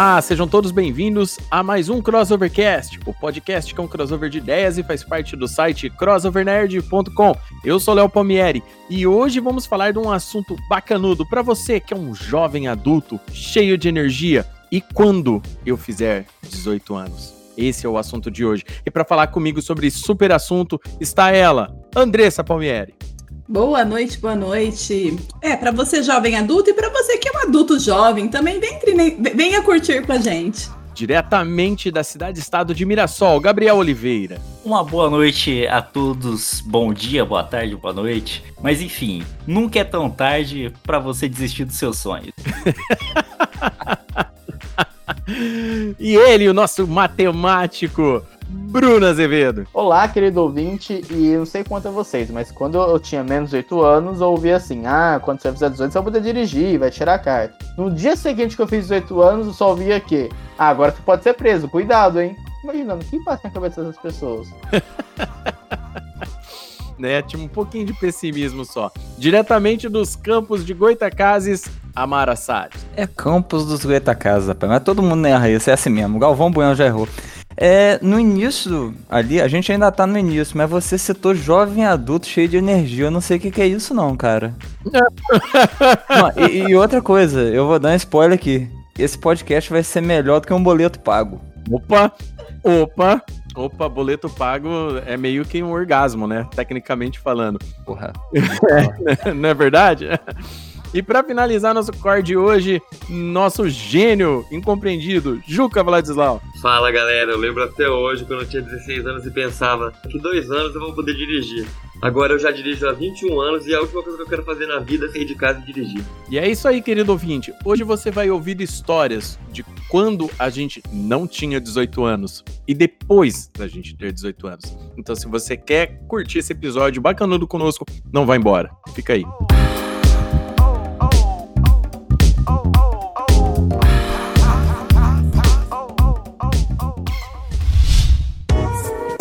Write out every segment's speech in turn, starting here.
Olá, sejam todos bem-vindos a mais um Crossovercast, o podcast que é um crossover de ideias e faz parte do site crossovernerd.com. Eu sou Léo Palmieri e hoje vamos falar de um assunto bacanudo para você que é um jovem adulto cheio de energia e quando eu fizer 18 anos. Esse é o assunto de hoje. E para falar comigo sobre super assunto está ela, Andressa Palmieri. Boa noite, boa noite. É, para você jovem adulto e para você que é um adulto jovem, também vem, venha curtir com a gente. Diretamente da cidade-estado de Mirassol, Gabriel Oliveira. Uma boa noite a todos, bom dia, boa tarde, boa noite. Mas enfim, nunca é tão tarde para você desistir dos seus sonhos. e ele, o nosso matemático, Bruno Azevedo. Olá, querido ouvinte, e não sei quanto a vocês, mas quando eu tinha menos de 8 anos, eu ouvia assim: ah, quando você fizer 18, você vai poder dirigir, vai tirar a carta. No dia seguinte que eu fiz 18 anos, eu só ouvia que, ah, agora você pode ser preso, cuidado, hein? Imaginando, o que passa na cabeça dessas pessoas? né? Tinha um pouquinho de pessimismo só. Diretamente dos campos de Goitacazes, Amara Salles. É campos dos Goitacazes, rapaz. Mas todo mundo erra isso, é assim mesmo. Galvão Bueno já errou. É, no início, ali, a gente ainda tá no início, mas você citou jovem adulto cheio de energia. Eu não sei o que, que é isso, não, cara. não, e, e, outra coisa, eu vou dar um spoiler aqui. Esse podcast vai ser melhor do que um boleto pago. Opa! Opa! Opa, boleto pago é meio que um orgasmo, né? Tecnicamente falando. Porra. É, não é verdade? E para finalizar nosso core de hoje, nosso gênio incompreendido, Juca Vladislau. Fala galera, eu lembro até hoje quando eu tinha 16 anos e pensava que dois anos eu vou poder dirigir. Agora eu já dirijo há 21 anos e a última coisa que eu quero fazer na vida é sair de casa e dirigir. E é isso aí, querido ouvinte. Hoje você vai ouvir histórias de quando a gente não tinha 18 anos e depois da gente ter 18 anos. Então, se você quer curtir esse episódio bacanudo conosco, não vá embora. Fica aí.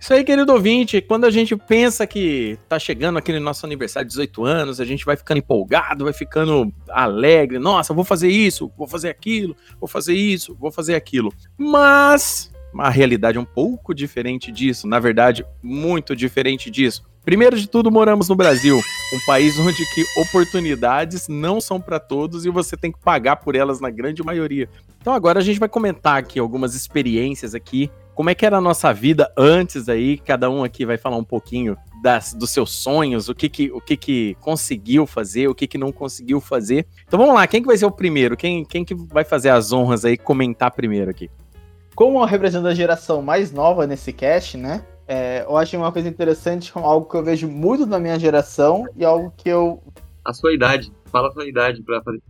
Isso aí, querido ouvinte, quando a gente pensa que tá chegando aquele nosso aniversário de 18 anos, a gente vai ficando empolgado, vai ficando alegre. Nossa, vou fazer isso, vou fazer aquilo, vou fazer isso, vou fazer aquilo. Mas a realidade é um pouco diferente disso, na verdade, muito diferente disso. Primeiro de tudo, moramos no Brasil, um país onde que oportunidades não são para todos e você tem que pagar por elas na grande maioria. Então agora a gente vai comentar aqui algumas experiências aqui como é que era a nossa vida antes aí? Cada um aqui vai falar um pouquinho das, dos seus sonhos, o que que, o que que conseguiu fazer, o que que não conseguiu fazer. Então vamos lá, quem que vai ser o primeiro? Quem, quem que vai fazer as honras aí, comentar primeiro aqui? Como eu represento a geração mais nova nesse cast, né? É, eu acho uma coisa interessante, algo que eu vejo muito na minha geração e algo que eu... A sua idade. Fala a sua idade pra fazer.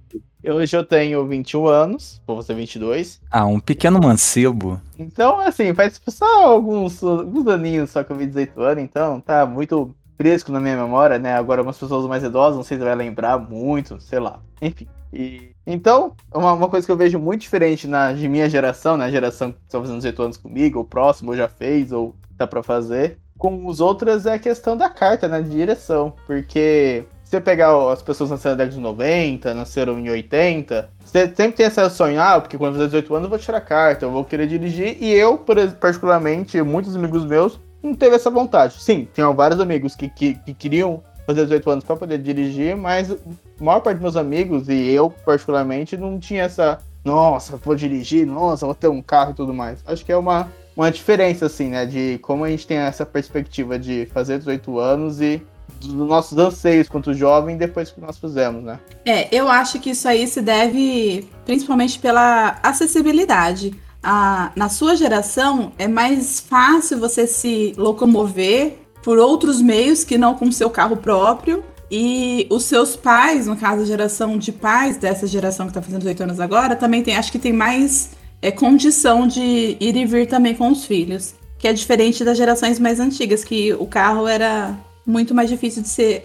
Hoje eu tenho 21 anos, vou fazer 22. Ah, um pequeno mancebo. Então, assim, faz só alguns, alguns aninhos só que eu vi 18 anos, então tá muito fresco na minha memória, né? Agora, algumas pessoas mais idosas, não sei se vai lembrar muito, sei lá. Enfim. E, então, uma, uma coisa que eu vejo muito diferente na de minha geração, na né? geração que está fazendo 18 anos comigo, ou próximo, ou já fez, ou tá para fazer, com os outros é a questão da carta, né? De direção. Porque você pegar as pessoas nasceram na década de 90, nasceram em 80, você sempre tem essa sonho, ah, porque quando eu fizer 18 anos eu vou tirar carta, eu vou querer dirigir, e eu, particularmente, muitos amigos meus, não teve essa vontade. Sim, tinham vários amigos que, que, que queriam fazer 18 anos para poder dirigir, mas a maior parte dos meus amigos, e eu particularmente, não tinha essa, nossa, vou dirigir, nossa, vou ter um carro e tudo mais. Acho que é uma uma diferença, assim, né? De como a gente tem essa perspectiva de fazer 18 anos e dos nossos anseios quanto jovem depois que nós fizemos, né? É, eu acho que isso aí se deve principalmente pela acessibilidade. A, na sua geração, é mais fácil você se locomover por outros meios que não com seu carro próprio. E os seus pais, no caso, a geração de pais dessa geração que está fazendo 18 anos agora, também tem, acho que tem mais é, condição de ir e vir também com os filhos. Que é diferente das gerações mais antigas, que o carro era muito mais difícil de ser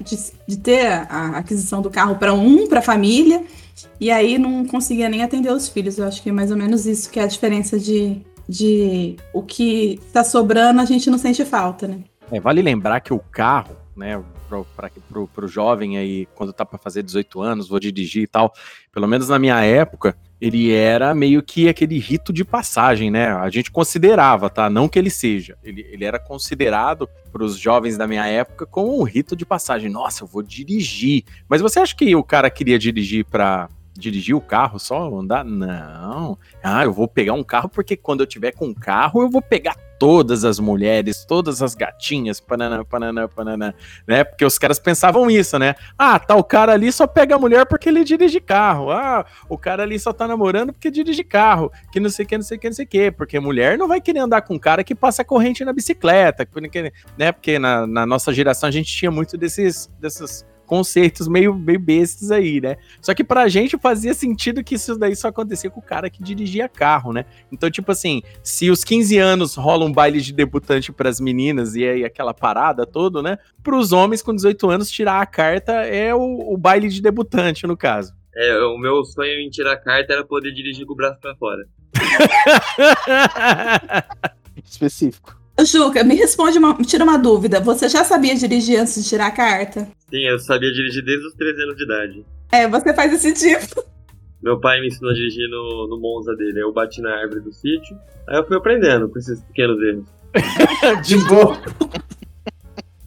de, de ter a aquisição do carro para um, para a família, e aí não conseguia nem atender os filhos. Eu acho que é mais ou menos isso que é a diferença de, de o que está sobrando, a gente não sente falta, né? É, vale lembrar que o carro, né, para pro jovem aí, quando tá para fazer 18 anos, vou dirigir e tal, pelo menos na minha época, ele era meio que aquele rito de passagem, né? A gente considerava, tá? Não que ele seja. Ele, ele era considerado para os jovens da minha época como um rito de passagem. Nossa, eu vou dirigir. Mas você acha que o cara queria dirigir para dirigir o carro só andar? Não. Ah, eu vou pegar um carro porque quando eu tiver com um carro eu vou pegar todas as mulheres, todas as gatinhas, panana, panana, panana, né? Porque os caras pensavam isso, né? Ah, tá, o cara ali só pega a mulher porque ele dirige carro. Ah, o cara ali só tá namorando porque dirige carro. Que não sei o que, não sei o que, não sei o que. Porque mulher não vai querer andar com um cara que passa corrente na bicicleta, né? Porque na, na nossa geração a gente tinha muito desses, desses conceitos meio, meio bestas aí, né? Só que pra gente fazia sentido que isso daí só acontecia com o cara que dirigia carro, né? Então, tipo assim, se os 15 anos rola um baile de debutante pras meninas e aí aquela parada toda, né? Pros homens com 18 anos, tirar a carta é o, o baile de debutante, no caso. É, o meu sonho em tirar a carta era poder dirigir com o braço pra fora. Específico. Juca, me responde uma. Tira uma dúvida. Você já sabia dirigir antes de tirar a carta? Sim, eu sabia dirigir desde os 13 anos de idade. É, você faz esse tipo. Meu pai me ensinou a dirigir no, no Monza dele. Eu bati na árvore do sítio. Aí eu fui aprendendo com esses pequenos erros. de boa.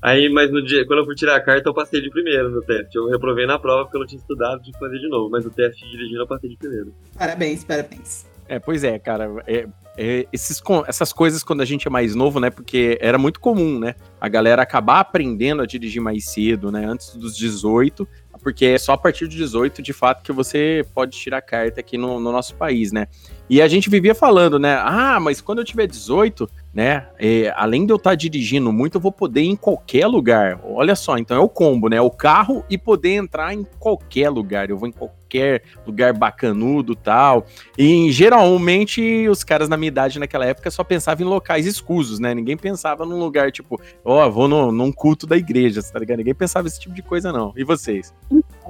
Aí, mas no dia, quando eu fui tirar a carta, eu passei de primeiro no teste. Eu reprovei na prova porque eu não tinha estudado de fazer de novo. Mas o teste de dirigindo eu passei de primeiro. Parabéns, parabéns. É, pois é, cara. É, é, esses, essas coisas quando a gente é mais novo, né? Porque era muito comum, né? A galera acabar aprendendo a dirigir mais cedo, né? Antes dos 18, porque é só a partir de 18, de fato, que você pode tirar carta aqui no, no nosso país, né? E a gente vivia falando, né? Ah, mas quando eu tiver 18, né? É, além de eu estar tá dirigindo muito, eu vou poder ir em qualquer lugar. Olha só, então é o combo, né? O carro e poder entrar em qualquer lugar. Eu vou em qualquer lugar bacanudo tal. E geralmente os caras na minha idade naquela época só pensavam em locais escusos, né? Ninguém pensava num lugar tipo, ó, oh, vou no, num culto da igreja, tá ligado? Ninguém pensava esse tipo de coisa, não. E vocês?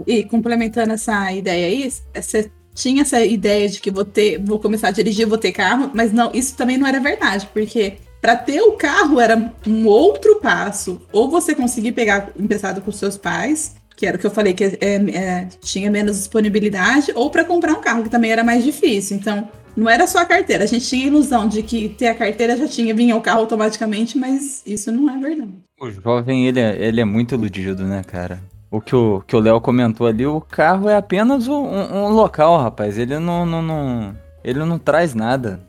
E complementando essa ideia aí, você tinha essa ideia de que vou ter, vou começar a dirigir, vou ter carro, mas não, isso também não era verdade, porque para ter o carro era um outro passo. Ou você conseguir pegar emprestado com seus pais, que era o que eu falei que é, é, tinha menos disponibilidade, ou para comprar um carro, que também era mais difícil. Então, não era só a carteira. A gente tinha a ilusão de que ter a carteira já tinha vinha o carro automaticamente, mas isso não é verdade. O jovem, ele é, ele é muito iludido, né, cara? O que o que o Léo comentou ali, o carro é apenas um, um, local, rapaz. Ele não, não, não, ele não traz nada.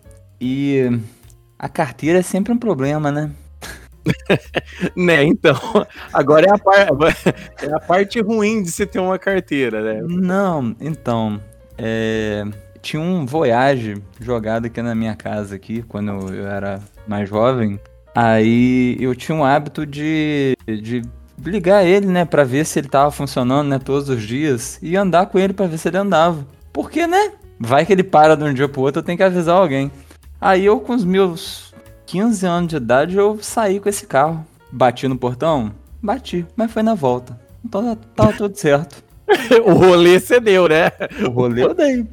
E a carteira é sempre um problema, né? né, então. Agora é a, par, é a parte ruim de você ter uma carteira, né? Não, então. É, tinha um Voyage jogado aqui na minha casa aqui, quando eu era mais jovem. Aí eu tinha um hábito de, de ligar ele, né, para ver se ele tava funcionando, né, todos os dias e andar com ele para ver se ele andava. Porque, né? Vai que ele para de um dia pro outro, eu tenho que avisar alguém. Aí eu com os meus 15 anos de idade eu saí com esse carro. Bati no portão? Bati, mas foi na volta. Então tava tudo certo. o rolê cedeu, né? O rolê eu dei.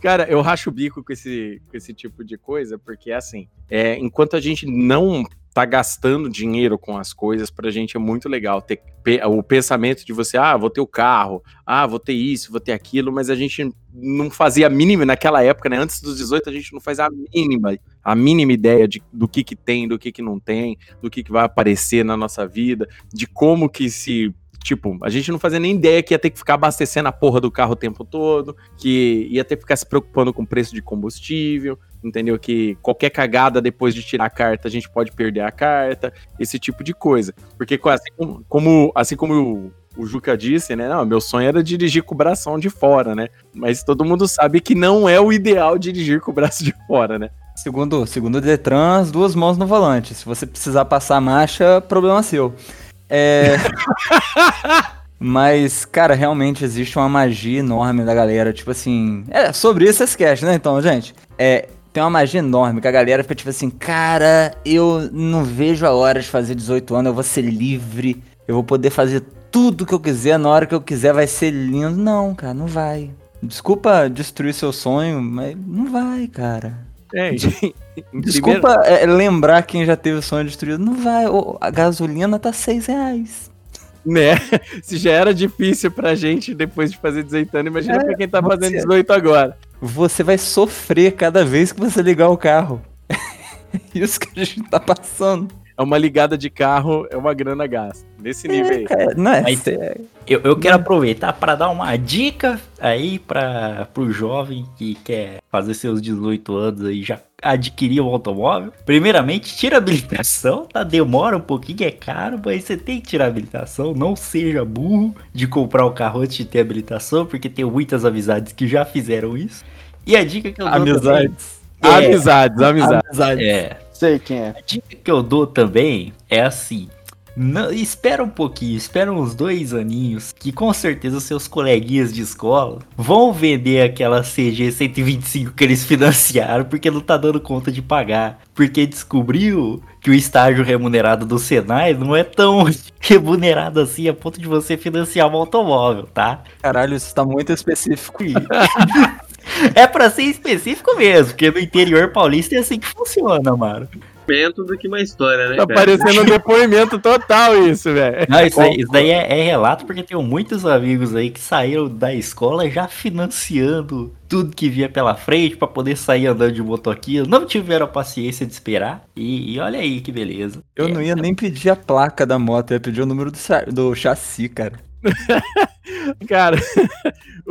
Cara, eu racho o bico com esse, com esse tipo de coisa, porque assim, é, enquanto a gente não tá gastando dinheiro com as coisas, pra gente é muito legal ter o pensamento de você, ah, vou ter o carro, ah, vou ter isso, vou ter aquilo, mas a gente não fazia a mínima naquela época, né? Antes dos 18 a gente não faz a mínima, a mínima ideia de, do que que tem, do que que não tem, do que que vai aparecer na nossa vida, de como que se Tipo, a gente não fazia nem ideia que ia ter que ficar abastecendo a porra do carro o tempo todo, que ia ter que ficar se preocupando com o preço de combustível, entendeu? Que qualquer cagada depois de tirar a carta, a gente pode perder a carta, esse tipo de coisa. Porque assim como, assim como o, o Juca disse, né? Não, meu sonho era dirigir com o bração de fora, né? Mas todo mundo sabe que não é o ideal dirigir com o braço de fora, né? Segundo, segundo o Detran, as duas mãos no volante. Se você precisar passar a marcha, problema seu. É. Mas, cara, realmente existe uma magia enorme da galera. Tipo assim. É, sobre isso cast, né? Então, gente. É. Tem uma magia enorme que a galera fica tipo assim, cara, eu não vejo a hora de fazer 18 anos, eu vou ser livre, eu vou poder fazer tudo que eu quiser na hora que eu quiser, vai ser lindo. Não, cara, não vai. Desculpa destruir seu sonho, mas não vai, cara. É, Desculpa é, lembrar quem já teve o sonho destruído. Não vai. A gasolina tá 6 reais. Né? Se já era difícil pra gente depois de fazer 18 anos, imagina é, pra quem tá você, fazendo 18 agora. Você vai sofrer cada vez que você ligar o carro. É isso que a gente tá passando é uma ligada de carro, é uma grana gasta. Nesse nível aí. Cara, não é, Mas, eu, eu quero aproveitar para dar uma dica aí para o jovem que quer fazer seus 18 anos aí, já adquirir um automóvel. Primeiramente, tira a habilitação, tá? Demora um pouquinho, é caro, mas você tem que tirar a habilitação. Não seja burro de comprar o carro antes de ter habilitação, porque tem muitas amizades que já fizeram isso. E a dica que eu dou Amizades. Também, é, amizades, amizades. amizades. É, sei quem é. A dica que eu dou também é assim. Não, espera um pouquinho, espera uns dois aninhos, que com certeza seus coleguinhas de escola vão vender aquela CG 125 que eles financiaram porque não tá dando conta de pagar. Porque descobriu que o estágio remunerado do Senai não é tão remunerado assim a ponto de você financiar um automóvel, tá? Caralho, isso tá muito específico. é para ser específico mesmo, porque no interior paulista é assim que funciona, mano do que uma história, né? Tá cara? parecendo um depoimento total isso, velho. Não, isso, aí, isso daí é, é, relato porque tenho muitos amigos aí que saíram da escola já financiando tudo que via pela frente para poder sair andando de motoquinha. Não tiveram a paciência de esperar. E, e olha aí que beleza. Eu é, não ia nem pedir a placa da moto, eu ia pedir o número do, do chassi, cara. Cara,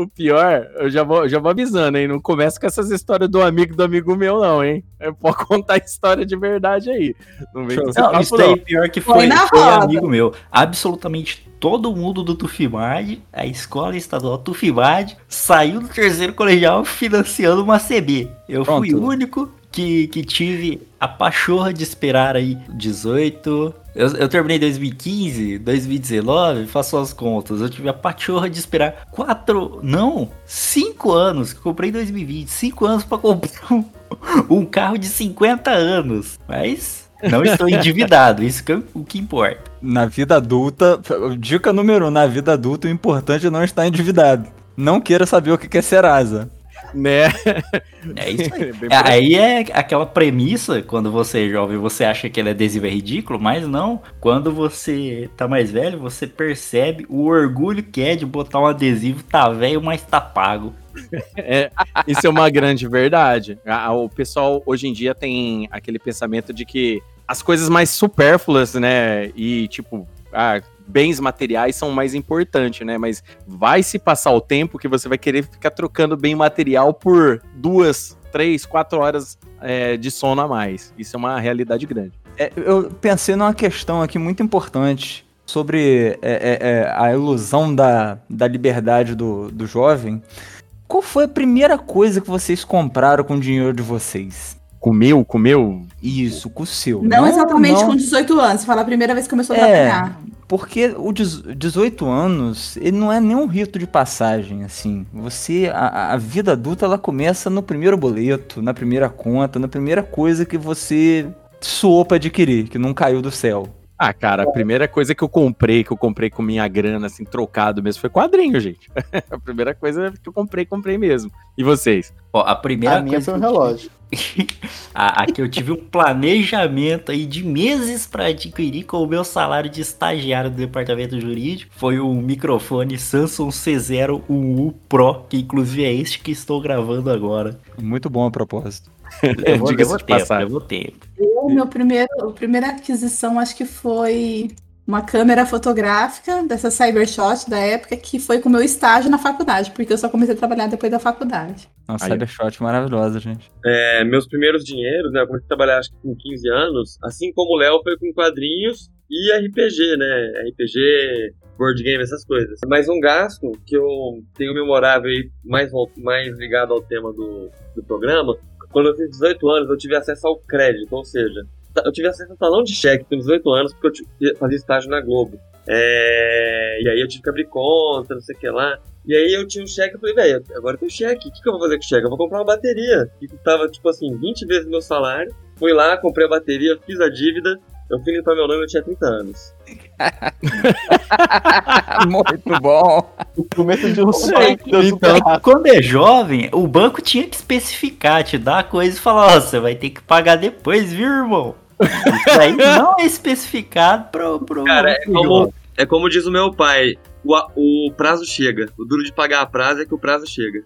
o pior, eu já vou, já vou avisando, hein? Não começa com essas histórias do amigo do amigo meu, não, hein? É pode contar história de verdade aí. Não vem com não, isso daí pior que foi, foi, foi amigo meu. Absolutamente todo mundo do Tufimad, a escola estadual Tufimad, saiu do terceiro colegial financiando uma CB. Eu Pronto. fui o único que, que tive a pachorra de esperar aí 18. Eu, eu terminei 2015, 2019, faço as contas. Eu tive a pachorra de esperar 4, não, 5 anos, que comprei em 2020. 5 anos para comprar um, um carro de 50 anos. Mas não estou endividado, isso que é o que importa. Na vida adulta, dica número 1, um, na vida adulta o importante é não estar endividado. Não queira saber o que é Serasa. Né? É isso aí. É, aí é aquela premissa, quando você é jovem, você acha que ele adesivo é ridículo, mas não. Quando você tá mais velho, você percebe o orgulho que é de botar um adesivo, tá velho, mas tá pago. É, isso é uma grande verdade. O pessoal hoje em dia tem aquele pensamento de que as coisas mais supérfluas, né? E tipo, ah, bens materiais são mais importantes, né? Mas vai se passar o tempo que você vai querer ficar trocando bem material por duas, três, quatro horas é, de sono a mais. Isso é uma realidade grande. É, eu pensei numa questão aqui muito importante sobre é, é, é, a ilusão da, da liberdade do, do jovem. Qual foi a primeira coisa que vocês compraram com o dinheiro de vocês? Comeu, comeu? Isso, com o seu. Não, não exatamente não. com 18 anos. Fala a primeira vez que começou a é, Porque o 18 anos, ele não é nenhum rito de passagem, assim. Você, a, a vida adulta, ela começa no primeiro boleto, na primeira conta, na primeira coisa que você soou pra adquirir, que não caiu do céu. Ah, cara, a primeira coisa que eu comprei, que eu comprei com minha grana, assim, trocado mesmo, foi quadrinho, gente. a primeira coisa que eu comprei, comprei mesmo. E vocês? Ó, a primeira a minha foi um relógio. a, a que eu tive um planejamento aí de meses para adquirir com o meu salário de estagiário do departamento jurídico foi o microfone Samsung C01U Pro, que inclusive é este que estou gravando agora. Muito bom a propósito. Levou, levou tempo, levou tempo. Eu, meu primeiro, a primeira aquisição acho que foi uma câmera fotográfica dessa Cybershot da época que foi com o meu estágio na faculdade, porque eu só comecei a trabalhar depois da faculdade. Nossa, Cybershot maravilhosa, gente. É, meus primeiros dinheiros, né? Eu comecei a trabalhar acho que com 15 anos, assim como o Léo foi com quadrinhos e RPG, né? RPG, board game, essas coisas. Mas um gasto que eu tenho memorável aí, mais, mais ligado ao tema do, do programa, quando eu fiz 18 anos, eu tive acesso ao crédito, ou seja, eu tive acesso ao talão de cheque com 18 anos, porque eu fazia estágio na Globo. É... E aí eu tive que abrir conta, não sei o que lá. E aí eu tinha um cheque, eu falei, velho, agora eu tenho cheque, o que, que eu vou fazer com o cheque? Eu vou comprar uma bateria, que custava, tipo assim, 20 vezes meu salário. Fui lá, comprei a bateria, fiz a dívida, eu fui limpar meu nome, eu tinha 30 anos. Muito bom. O começo de um sonho. Então, quando é jovem, o banco tinha que especificar, te dar a coisa e falar, ó, oh, você vai ter que pagar depois, viu, irmão? Isso aí não é especificado pro. pro Cara, é como, é como diz o meu pai: o, o prazo chega. O duro de pagar a prazo é que o prazo chega.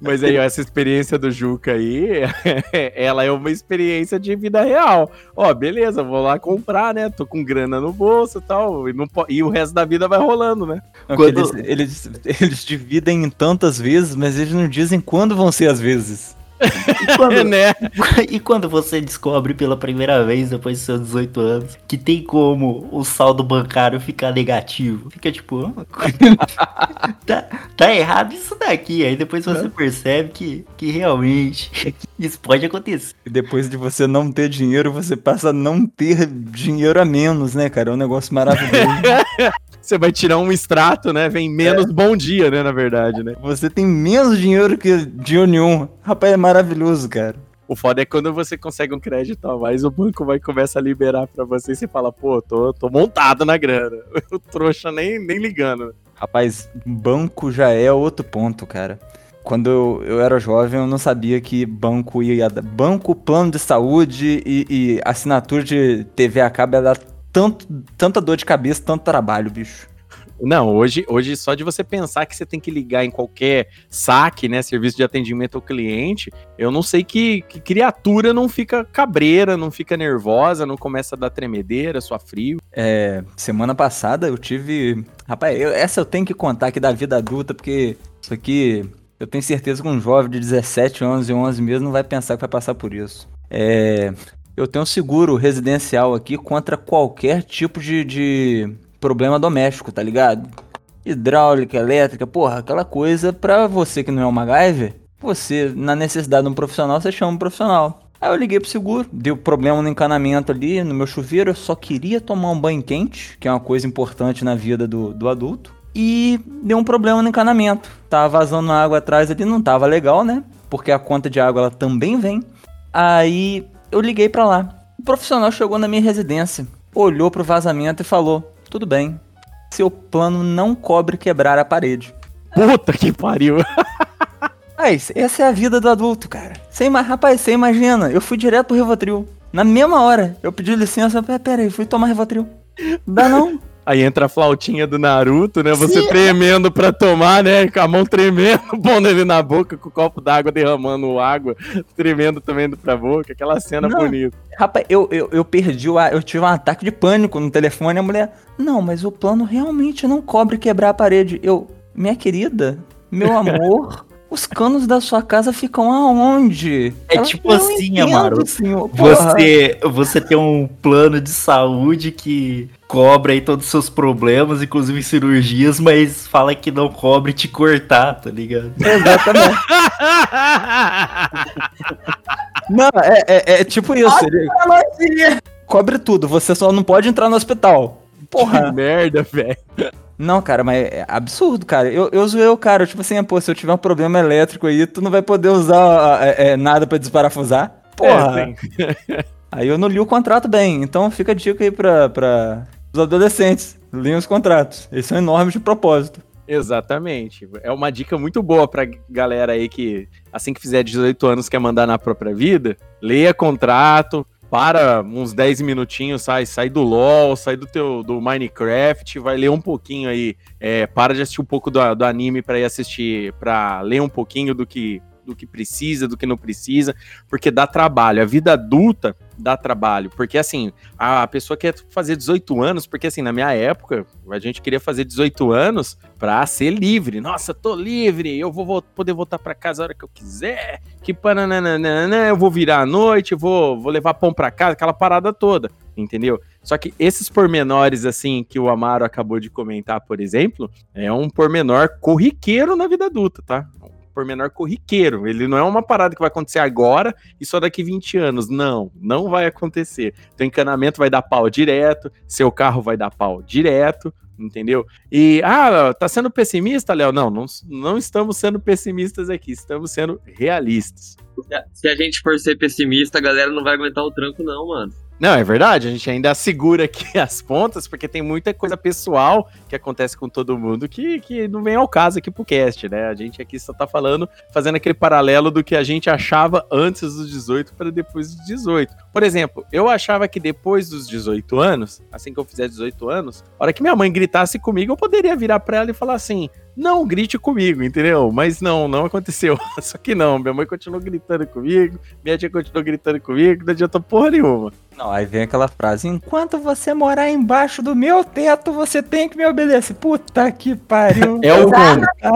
Mas aí, essa experiência do Juca aí, ela é uma experiência de vida real. Ó, beleza, vou lá comprar, né? Tô com grana no bolso e tal. E, não, e o resto da vida vai rolando, né? Quando... Eles, eles, eles dividem em tantas vezes, mas eles não dizem quando vão ser as vezes. E quando, né? e quando você descobre pela primeira vez, depois dos seus 18 anos, que tem como o saldo bancário ficar negativo? Fica tipo, tá, tá, errado isso daqui. Aí depois você percebe que, que realmente isso pode acontecer. E depois de você não ter dinheiro, você passa a não ter dinheiro a menos, né, cara? É um negócio maravilhoso. Você vai tirar um extrato, né? Vem menos é. bom dia, né? Na verdade, né? Você tem menos dinheiro que dinheiro nenhum. Rapaz, é maravilhoso, cara. O foda é quando você consegue um crédito a mais, o banco vai começar a liberar para você e você fala, pô, tô, tô montado na grana. O trouxa nem, nem ligando. Rapaz, banco já é outro ponto, cara. Quando eu, eu era jovem, eu não sabia que banco ia. Banco, plano de saúde e, e assinatura de TV a cabo ia dar tanto, tanta dor de cabeça, tanto trabalho, bicho. Não, hoje, hoje só de você pensar que você tem que ligar em qualquer saque, né, serviço de atendimento ao cliente, eu não sei que, que criatura não fica cabreira, não fica nervosa, não começa a dar tremedeira, sua frio. É, semana passada eu tive, rapaz, eu, essa eu tenho que contar aqui da vida adulta, porque isso aqui eu tenho certeza que um jovem de 17 anos e 11 meses não vai pensar que vai passar por isso. É, eu tenho seguro residencial aqui contra qualquer tipo de, de problema doméstico, tá ligado? Hidráulica, elétrica, porra, aquela coisa pra você que não é um MacGyver, você, na necessidade de um profissional, você chama um profissional. Aí eu liguei pro seguro, deu problema no encanamento ali, no meu chuveiro, eu só queria tomar um banho quente, que é uma coisa importante na vida do, do adulto. E deu um problema no encanamento. Tava vazando água atrás ali, não tava legal, né? Porque a conta de água ela também vem. Aí eu liguei para lá. O profissional chegou na minha residência, olhou pro vazamento e falou: Tudo bem, seu plano não cobre quebrar a parede. Puta que pariu! Mas essa é a vida do adulto, cara. Sem rapaz, você imagina, eu fui direto pro Rivotril. Na mesma hora, eu pedi licença, pera aí, fui tomar Rivotril. Dá não. Aí entra a flautinha do Naruto, né? Você Sim. tremendo pra tomar, né? Com a mão tremendo, pondo ele na boca, com o copo d'água derramando água, tremendo também pra boca. Aquela cena não. bonita. Rapaz, eu, eu, eu perdi o Eu tive um ataque de pânico no telefone. A mulher, não, mas o plano realmente não cobre quebrar a parede. Eu, minha querida, meu amor. Os canos da sua casa ficam aonde? É Ela, tipo assim, Amaro. Você, você tem um plano de saúde que cobre aí todos os seus problemas, inclusive cirurgias, mas fala que não cobre te cortar, tá ligado? Exatamente. não, é, é, é, tipo isso. Ele... Cobre tudo, você só não pode entrar no hospital. Porra. Que merda, velho. Não, cara, mas é absurdo, cara. Eu, eu zoei o cara, tipo assim, pô, se eu tiver um problema elétrico aí, tu não vai poder usar é, é, nada para desparafusar. Porra. É, aí eu não li o contrato bem, então fica a dica aí pra, pra os adolescentes. Leiam os contratos. Eles são enormes de propósito. Exatamente. É uma dica muito boa pra galera aí que, assim que fizer 18 anos, quer mandar na própria vida. Leia contrato, para uns 10 minutinhos, sai, sai do LoL, sai do teu do Minecraft, vai ler um pouquinho aí, é, para de assistir um pouco do, do anime para ir assistir, para ler um pouquinho do que do que precisa, do que não precisa, porque dá trabalho. A vida adulta dá trabalho. Porque, assim, a pessoa quer fazer 18 anos, porque, assim, na minha época, a gente queria fazer 18 anos pra ser livre. Nossa, tô livre, eu vou poder voltar para casa a hora que eu quiser, que pananana, eu vou virar à noite, vou, vou levar pão para casa, aquela parada toda, entendeu? Só que esses pormenores, assim, que o Amaro acabou de comentar, por exemplo, é um pormenor corriqueiro na vida adulta, tá? Pormenor corriqueiro. Ele não é uma parada que vai acontecer agora e só daqui 20 anos. Não, não vai acontecer. Teu encanamento vai dar pau direto, seu carro vai dar pau direto, entendeu? E, ah, tá sendo pessimista, Léo? Não, não, não estamos sendo pessimistas aqui, estamos sendo realistas. Se a gente for ser pessimista, a galera não vai aguentar o tranco, não, mano. Não, é verdade, a gente ainda segura aqui as pontas, porque tem muita coisa pessoal que acontece com todo mundo que, que não vem ao caso aqui pro cast, né? A gente aqui só tá falando, fazendo aquele paralelo do que a gente achava antes dos 18 para depois dos 18. Por exemplo, eu achava que depois dos 18 anos, assim que eu fizer 18 anos, a hora que minha mãe gritasse comigo, eu poderia virar pra ela e falar assim: não grite comigo, entendeu? Mas não, não aconteceu. Só que não, minha mãe continuou gritando comigo, minha tia continuou gritando comigo, não adianta porra nenhuma. Não, aí vem aquela frase: enquanto você morar embaixo do meu teto, você tem que me obedecer. Puta que pariu. é o. Ah.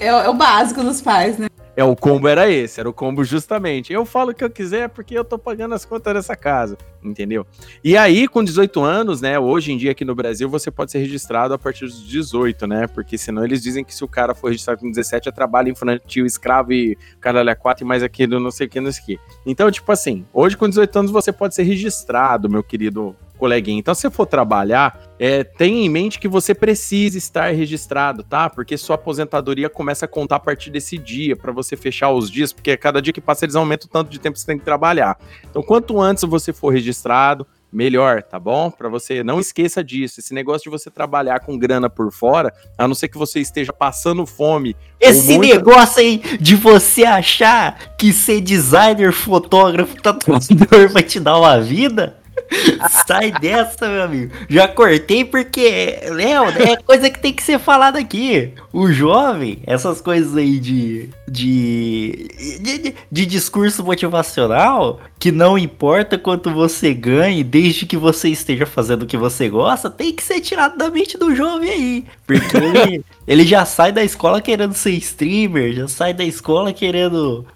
É, é o básico dos pais, né? É, o combo era esse, era o combo justamente. Eu falo o que eu quiser porque eu tô pagando as contas dessa casa, entendeu? E aí, com 18 anos, né, hoje em dia aqui no Brasil, você pode ser registrado a partir dos 18, né? Porque senão eles dizem que se o cara for registrado com 17 é trabalho infantil, escravo e caralho 4 e mais aquilo, não sei o que, não sei o que. Então, tipo assim, hoje com 18 anos você pode ser registrado, meu querido coleguinha. Então, se você for trabalhar, é, tenha em mente que você precisa estar registrado, tá? Porque sua aposentadoria começa a contar a partir desse dia, para você fechar os dias, porque cada dia que passa eles aumentam o tanto de tempo que você tem que trabalhar. Então, quanto antes você for registrado, melhor, tá bom? Para você não esqueça disso. Esse negócio de você trabalhar com grana por fora, a não ser que você esteja passando fome. Esse muita... negócio aí de você achar que ser designer, fotógrafo, tatuador vai te dar uma vida? Sai dessa, meu amigo. Já cortei porque, Léo, é coisa que tem que ser falada aqui. O jovem, essas coisas aí de, de, de, de discurso motivacional, que não importa quanto você ganhe, desde que você esteja fazendo o que você gosta, tem que ser tirado da mente do jovem aí. Porque ele, ele já sai da escola querendo ser streamer, já sai da escola querendo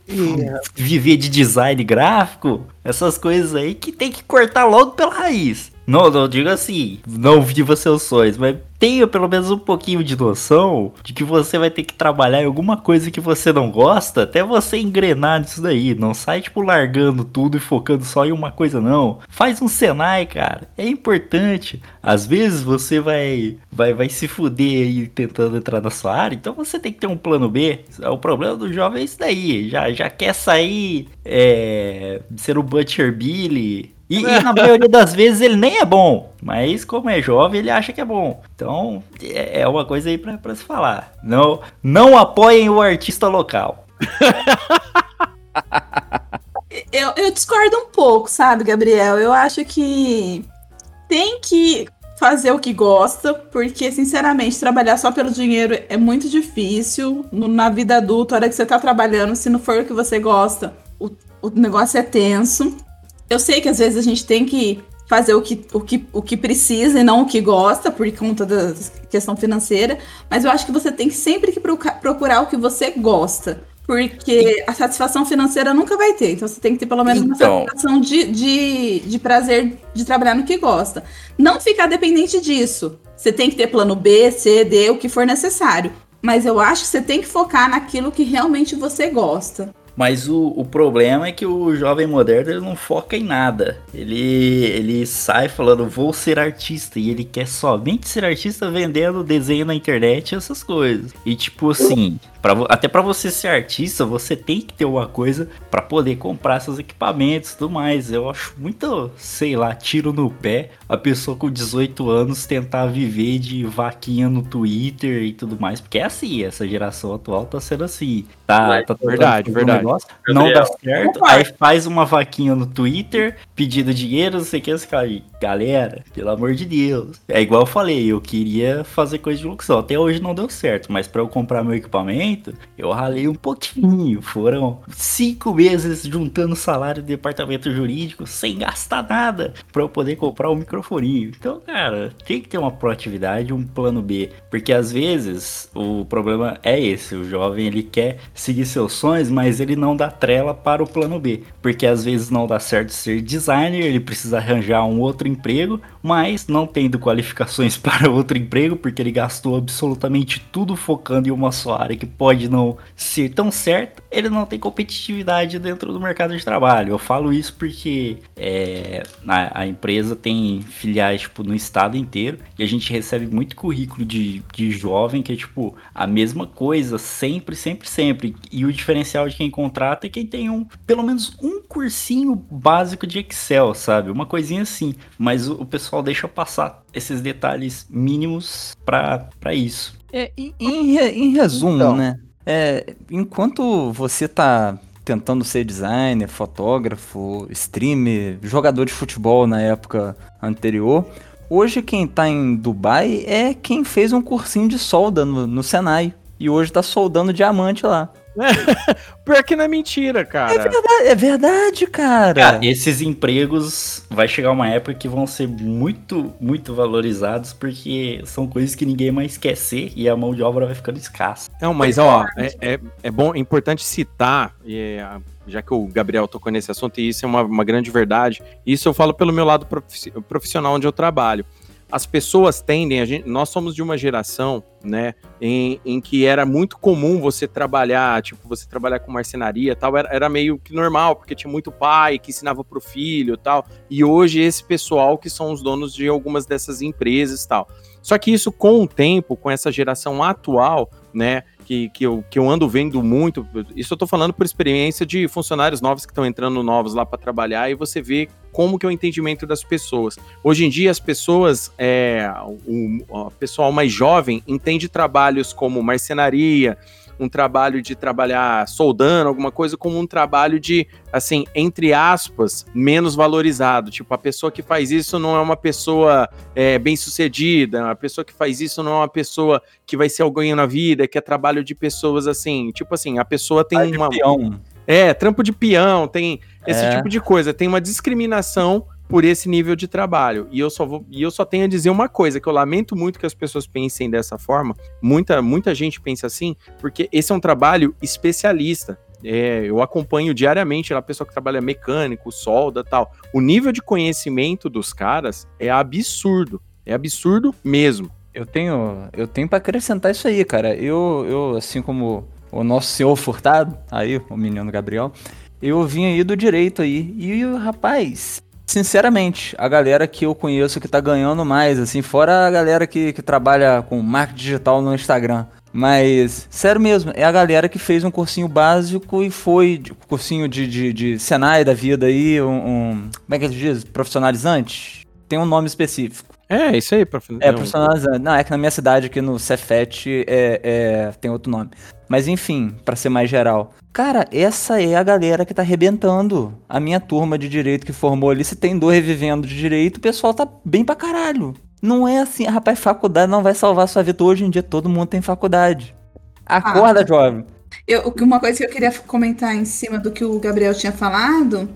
viver de design gráfico, essas coisas aí que tem que cortar logo pela raiz. Não, não digo assim, não viva seus sonhos, mas tenha pelo menos um pouquinho de noção de que você vai ter que trabalhar em alguma coisa que você não gosta até você engrenar nisso daí. Não sai, tipo, largando tudo e focando só em uma coisa, não. Faz um Senai, cara. É importante. Às vezes você vai, vai, vai se fuder aí tentando entrar na sua área, então você tem que ter um plano B. O problema do jovem é isso daí. Já, já quer sair é, ser o Butcher Billy e, e, na maioria das vezes ele nem é bom, mas como é jovem, ele acha que é bom. Então é, é uma coisa aí pra, pra se falar. Não, não apoiem o artista local. eu, eu discordo um pouco, sabe, Gabriel? Eu acho que tem que fazer o que gosta, porque, sinceramente, trabalhar só pelo dinheiro é muito difícil. Na vida adulta, a hora que você tá trabalhando, se não for o que você gosta, o, o negócio é tenso. Eu sei que às vezes a gente tem que fazer o que, o, que, o que precisa e não o que gosta, por conta da questão financeira, mas eu acho que você tem que sempre que procurar o que você gosta. Porque a satisfação financeira nunca vai ter. Então você tem que ter pelo menos então... uma satisfação de, de, de prazer de trabalhar no que gosta. Não ficar dependente disso. Você tem que ter plano B, C, D, o que for necessário. Mas eu acho que você tem que focar naquilo que realmente você gosta. Mas o, o problema é que o jovem moderno ele não foca em nada. Ele, ele sai falando, vou ser artista. E ele quer somente ser artista vendendo desenho na internet e essas coisas. E tipo assim, Pra, até para você ser artista, você tem que ter uma coisa para poder comprar seus equipamentos e tudo mais. Eu acho muito, sei lá, tiro no pé a pessoa com 18 anos tentar viver de vaquinha no Twitter e tudo mais. Porque é assim, essa geração atual tá sendo assim. Tá, tá verdade, verdade. Negócio, não dá certo, aí faz uma vaquinha no Twitter, pedindo dinheiro, não sei o que, esse cara galera, pelo amor de Deus. É igual eu falei, eu queria fazer coisa de locução, até hoje não deu certo, mas para eu comprar meu equipamento, eu ralei um pouquinho, foram cinco meses juntando salário do departamento jurídico sem gastar nada para eu poder comprar o um microfoninho. Então, cara, tem que ter uma proatividade, um plano B, porque às vezes o problema é esse, o jovem ele quer seguir seus sonhos, mas ele não dá trela para o plano B, porque às vezes não dá certo ser designer, ele precisa arranjar um outro emprego, mas não tendo qualificações para outro emprego, porque ele gastou absolutamente tudo focando em uma só área que pode não ser tão certo, ele não tem competitividade dentro do mercado de trabalho. Eu falo isso porque é, a, a, empresa tem filiais tipo, no estado inteiro e a gente recebe muito currículo de, de jovem que é tipo a mesma coisa sempre, sempre, sempre. E o diferencial de quem contrata é quem tem um, pelo menos um cursinho básico de Excel, sabe? Uma coisinha assim. Mas o, o pessoal deixa passar esses detalhes mínimos para isso. É, em, em, resumo, então. né? É, enquanto você tá tentando ser designer, fotógrafo, streamer, jogador de futebol na época anterior, hoje quem tá em Dubai é quem fez um cursinho de solda no, no Senai. E hoje tá soldando diamante lá. Pior que não é mentira, cara. É verdade, é verdade cara. cara. Esses empregos vai chegar uma época que vão ser muito, muito valorizados porque são coisas que ninguém mais quer ser e a mão de obra vai ficando escassa. Não, mas ó, é, é, é bom, é importante citar, é, já que o Gabriel tocou nesse assunto, e isso é uma, uma grande verdade. Isso eu falo pelo meu lado profissional onde eu trabalho as pessoas tendem, gente, nós somos de uma geração, né, em, em que era muito comum você trabalhar, tipo, você trabalhar com marcenaria tal, era, era meio que normal, porque tinha muito pai que ensinava pro filho tal, e hoje esse pessoal que são os donos de algumas dessas empresas tal. Só que isso com o tempo, com essa geração atual, né, que, que, eu, que eu ando vendo muito. Isso eu tô falando por experiência de funcionários novos que estão entrando novos lá para trabalhar e você vê como que é o entendimento das pessoas. Hoje em dia, as pessoas, é, o, o pessoal mais jovem entende trabalhos como marcenaria, um trabalho de trabalhar soldando, alguma coisa, como um trabalho de, assim, entre aspas, menos valorizado. Tipo, a pessoa que faz isso não é uma pessoa é, bem sucedida, a pessoa que faz isso não é uma pessoa que vai ser alguém na vida, que é trabalho de pessoas assim. Tipo assim, a pessoa tem uma. Peão. É, trampo de peão, tem esse é. tipo de coisa. Tem uma discriminação por esse nível de trabalho. E eu só vou, e eu só tenho a dizer uma coisa, que eu lamento muito que as pessoas pensem dessa forma. Muita, muita gente pensa assim, porque esse é um trabalho especialista. É, eu acompanho diariamente a pessoa que trabalha mecânico, solda tal. O nível de conhecimento dos caras é absurdo. É absurdo mesmo. Eu tenho, eu tenho para acrescentar isso aí, cara. Eu, eu, assim como o nosso senhor Furtado, aí, o menino Gabriel, eu vim aí do direito aí. E, rapaz, sinceramente, a galera que eu conheço que tá ganhando mais, assim, fora a galera que, que trabalha com marketing digital no Instagram. Mas, sério mesmo, é a galera que fez um cursinho básico e foi, cursinho de, de, de Senai da vida aí, um, um como é que ele diz? Profissionalizante? Tem um nome específico. É, isso aí, profissionalizante. É, profissionalizante. Não, é que na minha cidade aqui no Cefet é, é, tem outro nome. Mas enfim, para ser mais geral. Cara, essa é a galera que tá arrebentando. A minha turma de direito que formou ali, se tem dois revivendo de direito, o pessoal tá bem pra caralho. Não é assim, rapaz, faculdade não vai salvar sua vida. Hoje em dia todo mundo tem faculdade. Acorda, ah, jovem. Eu, uma coisa que eu queria comentar em cima do que o Gabriel tinha falado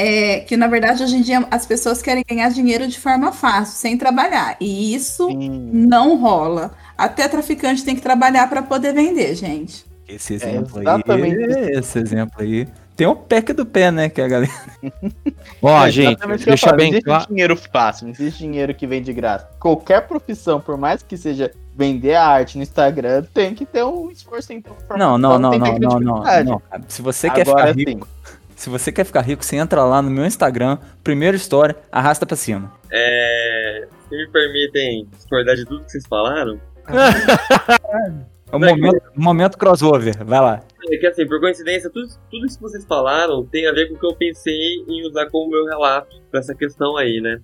é que, na verdade, hoje em dia as pessoas querem ganhar dinheiro de forma fácil, sem trabalhar. E isso Sim. não rola. Até traficante tem que trabalhar para poder vender, gente. Esse é exemplo é aí. Esse exemplo aí. Tem o PEC do pé, né? Que a galera. Ó, é, gente, deixa bem não claro. dinheiro fácil, não existe dinheiro que vem de graça. Qualquer profissão, por mais que seja vender a arte no Instagram, tem que ter um esforço então. Não, não, não, não, não, não, não, Se você Agora, quer ficar rico, sim. Se você quer ficar rico, você entra lá no meu Instagram, primeira história, arrasta pra cima. É, se me permitem discordar de tudo que vocês falaram, é o momento, momento crossover, vai lá. É que assim, por coincidência, tudo, tudo isso que vocês falaram tem a ver com o que eu pensei em usar como meu relato pra essa questão aí, né?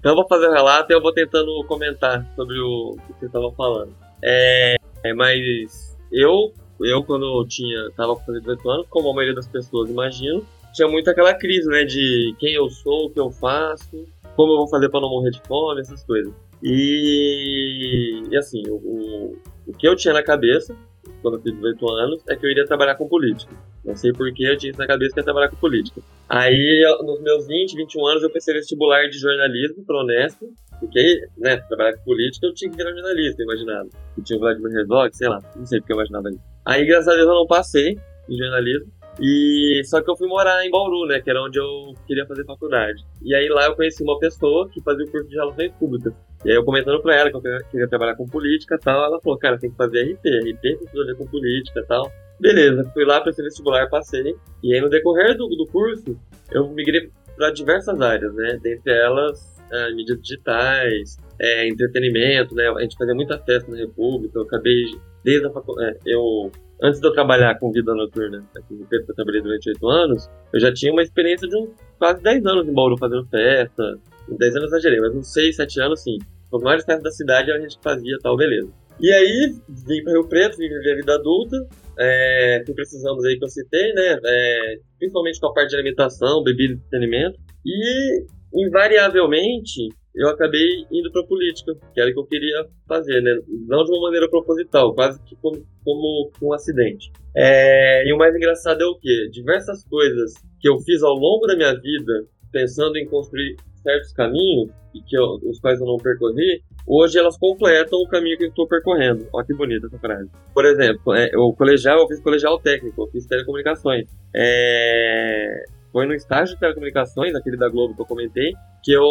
Então eu vou fazer o relato e eu vou tentando comentar sobre o, que vocês estavam falando. É, é, mas eu eu quando eu tinha, tava com 18 anos, como a maioria das pessoas imagino, tinha muito aquela crise, né, de quem eu sou, o que eu faço, como eu vou fazer para não morrer de fome, essas coisas. E, e assim, o, o, o que eu tinha na cabeça, quando eu fiz 18 anos, é que eu iria trabalhar com política. Não sei por que eu tinha isso na cabeça que ia trabalhar com política. Aí, nos meus 20, 21 anos, eu pensei vestibular de jornalismo para Unesp, porque, né, trabalhar com política, eu tinha que virar jornalista, imaginava. Eu tinha o Vladimir Herzog, sei lá, não sei porque eu imaginava isso. Aí, graças a Deus, eu não passei em jornalismo. E só que eu fui morar em Bauru, né, que era onde eu queria fazer faculdade. E aí lá eu conheci uma pessoa que fazia o curso de relações públicas. E aí eu comentando pra ela que eu queria trabalhar com política e tal, ela falou, cara, tem que fazer RP, RP precisa ver com política e tal. Beleza, fui lá para esse vestibular, passei. E aí no decorrer do, do curso, eu migrei para diversas áreas, né, dentre elas é, mídias digitais, é, entretenimento, né, a gente fazia muita festa na República, eu acabei desde a faculdade, é, eu antes de eu trabalhar com vida noturna aqui no Pedro, que eu trabalhei durante oito anos, eu já tinha uma experiência de uns quase 10 anos em Bauru fazendo festa. 10 anos exagerei, mas uns 6, 7 anos sim. As maiores festas da cidade a gente fazia tal, beleza. E aí, vim para Rio Preto, vim viver a vida adulta, é, que precisamos aí que eu citei, né? É, principalmente com a parte de alimentação, bebida e entretenimento. E, invariavelmente, eu acabei indo para política, que era o que eu queria fazer, né? Não de uma maneira proposital, quase que como, como um acidente. É, e o mais engraçado é o quê? Diversas coisas que eu fiz ao longo da minha vida, pensando em construir certos caminhos, e que eu, os quais eu não percorri, hoje elas completam o caminho que eu estou percorrendo. Olha que bonita essa frase. Por exemplo, é, o colegial, eu fiz colegial técnico, eu fiz telecomunicações. É, foi no estágio de telecomunicações, aquele da Globo que eu comentei, que eu,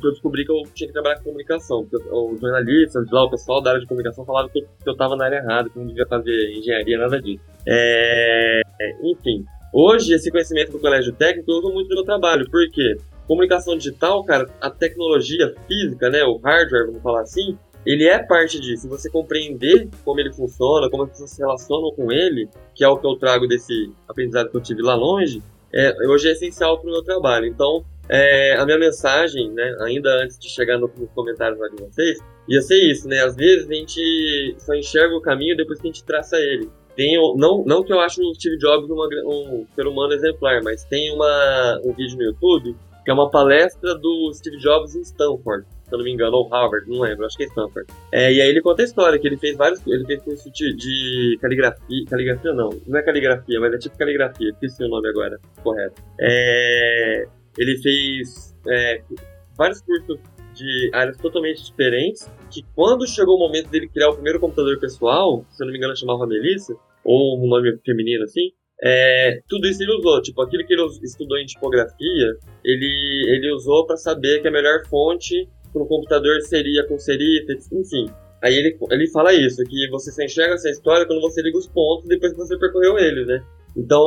que eu descobri que eu tinha que trabalhar com comunicação. Os jornalistas lá, o pessoal da área de comunicação falavam que eu, que eu tava na área errada, que não devia fazer engenharia, nada disso. É, enfim, hoje esse conhecimento do colégio técnico eu uso muito no meu trabalho, porque comunicação digital, cara, a tecnologia física, né, o hardware, vamos falar assim, ele é parte disso. Você compreender como ele funciona, como as pessoas se relacionam com ele, que é o que eu trago desse aprendizado que eu tive lá longe, é, hoje é essencial para o meu trabalho. Então, é, a minha mensagem, né, ainda antes de chegar no, nos comentários lá de vocês, ia ser isso, né? Às vezes a gente só enxerga o caminho depois que a gente traça ele. Tem, não, não que eu acho o Steve Jobs uma, um ser humano exemplar, mas tem uma, um vídeo no YouTube que é uma palestra do Steve Jobs em Stanford, se eu não me engano, ou Harvard, não lembro, acho que é Stanford. É, e aí ele conta a história, que ele fez vários, ele fez curso de, de caligrafia, caligrafia não, não é caligrafia, mas é tipo caligrafia, esqueci o nome agora, correto. É, ele fez é, vários cursos de áreas totalmente diferentes, que quando chegou o momento dele criar o primeiro computador pessoal, se eu não me engano chamava Melissa, ou um nome feminino assim, é, tudo isso ele usou. Tipo, aquilo que ele estudou em tipografia, ele, ele usou para saber que a melhor fonte para o computador seria com serif, enfim. Aí ele, ele fala isso, que você só enxerga essa história quando você liga os pontos depois que você percorreu ele, né? Então,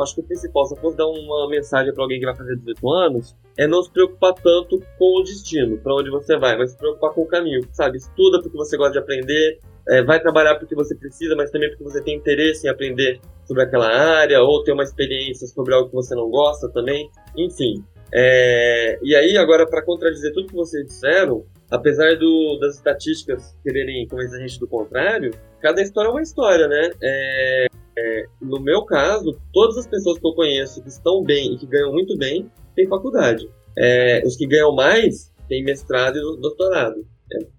acho que o principal, se eu fosse dar uma mensagem para alguém que vai fazer 18 anos, é não se preocupar tanto com o destino, para onde você vai, mas se preocupar com o caminho, sabe? Estuda porque você gosta de aprender, é, vai trabalhar porque você precisa, mas também porque você tem interesse em aprender sobre aquela área, ou ter uma experiência sobre algo que você não gosta também, enfim. É, e aí, agora, para contradizer tudo que vocês disseram, apesar do, das estatísticas quererem convencer a gente do contrário, cada história é uma história, né? É, é, no meu caso, todas as pessoas que eu conheço que estão bem e que ganham muito bem têm faculdade. É, os que ganham mais têm mestrado e doutorado.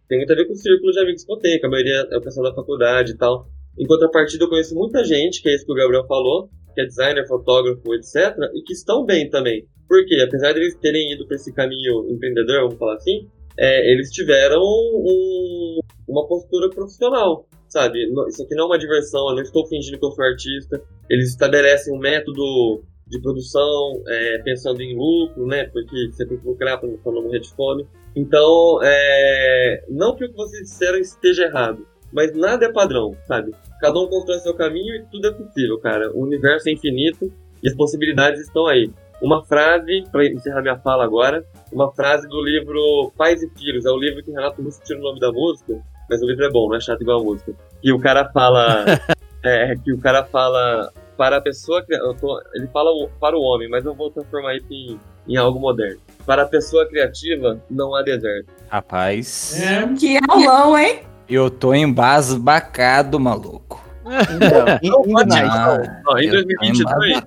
Tem muito a ver com o círculo de amigos que eu tenho, que a maioria é o pessoal da faculdade e tal. Em contrapartida, eu conheço muita gente, que é isso que o Gabriel falou, que é designer, fotógrafo, etc., e que estão bem também. Porque, apesar de eles terem ido para esse caminho empreendedor, vamos falar assim, é, eles tiveram um, uma postura profissional sabe? Isso aqui não é uma diversão, eu não estou fingindo que eu sou artista. Eles estabelecem um método de produção é, pensando em lucro, né? Porque você tem que lucrar para não morrer de fome. Então, é, não que o que vocês disseram esteja errado, mas nada é padrão, sabe? Cada um constrói seu caminho e tudo é possível, cara. O universo é infinito e as possibilidades estão aí. Uma frase, para encerrar minha fala agora, uma frase do livro Pais e Filhos, é o livro que Renato Russo tira o nome da música, mas o livro é bom, não é chato igual a música. E o cara fala. é, que o cara fala para a pessoa. Tô, ele fala para o homem, mas eu vou transformar isso em, em algo moderno. Para a pessoa criativa, não há deserto. Rapaz. É. Que aulão, hein? Eu tô embasbacado, maluco. Então, indo na... Não, em 2022,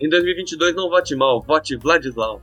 em 2022 não vote mal, vote Vladislau.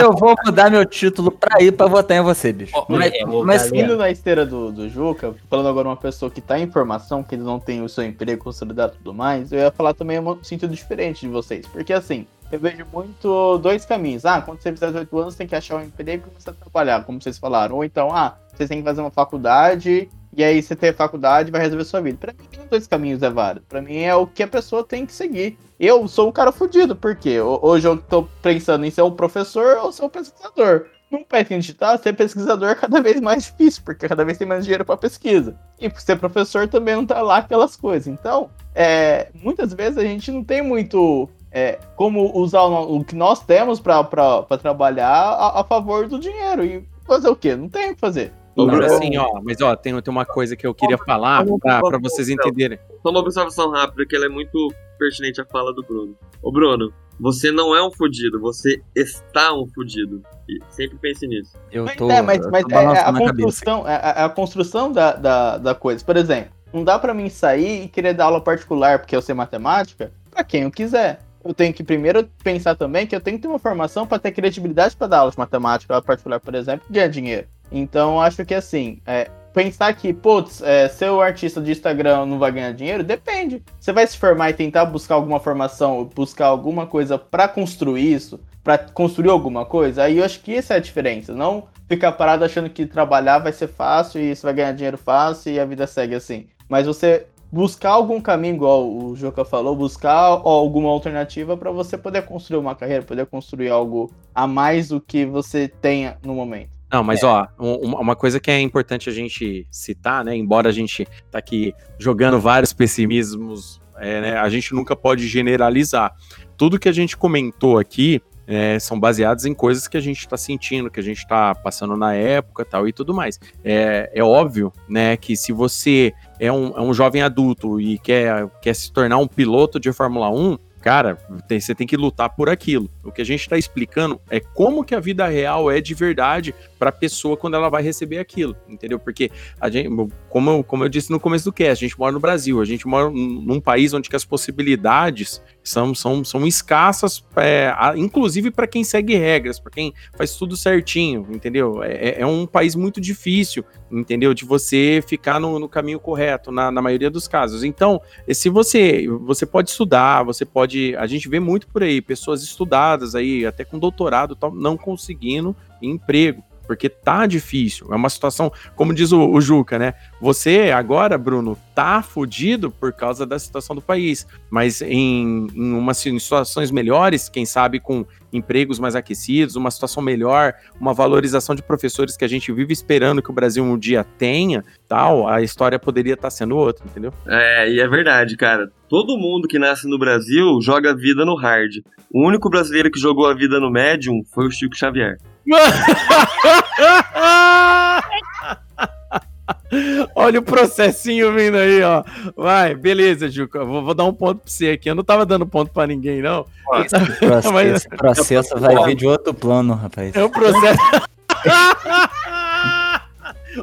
eu vou mudar meu título pra ir pra votar em você, bicho. mas, mas indo na esteira do, do Juca, falando agora uma pessoa que tá em formação, que não tem o seu emprego consolidado e tudo mais, eu ia falar também um sentido diferente de vocês. Porque assim, eu vejo muito dois caminhos. Ah, quando você fizer 18 anos, tem que achar um emprego e começar a trabalhar, como vocês falaram. Ou então, ah, você tem que fazer uma faculdade e aí você tem faculdade vai resolver sua vida. Para mim, nenhum dois caminhos é válido. Para mim é o que a pessoa tem que seguir. Eu sou um cara fodido, porque hoje eu tô pensando em ser um professor ou ser um pesquisador. Num país digital, ser pesquisador é cada vez mais difícil, porque cada vez tem mais dinheiro para pesquisa. E ser professor também não tá lá aquelas coisas. Então, é, muitas vezes a gente não tem muito é, como usar o, o que nós temos para trabalhar a, a, favor do dinheiro. E fazer o quê? Não tem o que fazer. Mas assim, ó, mas ó, tem, tem uma coisa que eu queria falar para vocês entenderem. Só uma observação rápida, que ela é muito pertinente à fala do Bruno. Ô Bruno, você não é um fudido, você está um fudido. E sempre pense nisso. Eu tô, é, mas, mas é, a, construção, é, a, a, construção da, da, da coisa. Por exemplo, não dá para mim sair e querer dar aula particular porque eu sei matemática para quem eu quiser. Eu tenho que primeiro pensar também que eu tenho que ter uma formação para ter credibilidade para dar aula de matemática particular, por exemplo, e ganhar dinheiro. Então, acho que assim, é, pensar que, putz, é, ser o artista de Instagram não vai ganhar dinheiro, depende. Você vai se formar e tentar buscar alguma formação, buscar alguma coisa para construir isso, para construir alguma coisa, aí eu acho que essa é a diferença. Não ficar parado achando que trabalhar vai ser fácil e você vai ganhar dinheiro fácil e a vida segue assim. Mas você buscar algum caminho, igual o Joca falou, buscar alguma alternativa para você poder construir uma carreira, poder construir algo a mais do que você tenha no momento. Não, mas é. ó, uma coisa que é importante a gente citar, né? Embora a gente tá aqui jogando vários pessimismos, é, né, a gente nunca pode generalizar. Tudo que a gente comentou aqui é, são baseados em coisas que a gente está sentindo, que a gente está passando na época tal e tudo mais. É, é óbvio, né, que se você é um, é um jovem adulto e quer, quer se tornar um piloto de Fórmula 1, cara, tem, você tem que lutar por aquilo. O que a gente está explicando é como que a vida real é de verdade para a pessoa quando ela vai receber aquilo, entendeu? Porque a gente, como eu, como eu disse no começo do cast, a gente mora no Brasil, a gente mora num país onde as possibilidades são, são, são escassas, é, inclusive para quem segue regras, para quem faz tudo certinho, entendeu? É, é, é, um país muito difícil, entendeu? De você ficar no, no caminho correto, na, na, maioria dos casos. Então, se você, você pode estudar, você pode. A gente vê muito por aí, pessoas estudadas aí, até com doutorado, tal, não conseguindo emprego porque tá difícil. É uma situação, como diz o, o Juca, né? Você agora, Bruno, tá fudido por causa da situação do país, mas em, em, umas, situações melhores, quem sabe com empregos mais aquecidos, uma situação melhor, uma valorização de professores que a gente vive esperando que o Brasil um dia tenha, tal, a história poderia estar tá sendo outra, entendeu? É, e é verdade, cara. Todo mundo que nasce no Brasil joga a vida no hard. O único brasileiro que jogou a vida no médium foi o Chico Xavier. Olha o processinho vindo aí, ó. Vai, beleza, Juca. Vou, vou, dar um ponto pra você aqui. Eu não tava dando ponto pra ninguém, não. Esse processo, Mas... esse processo vai vir de outro plano, rapaz. É o processo.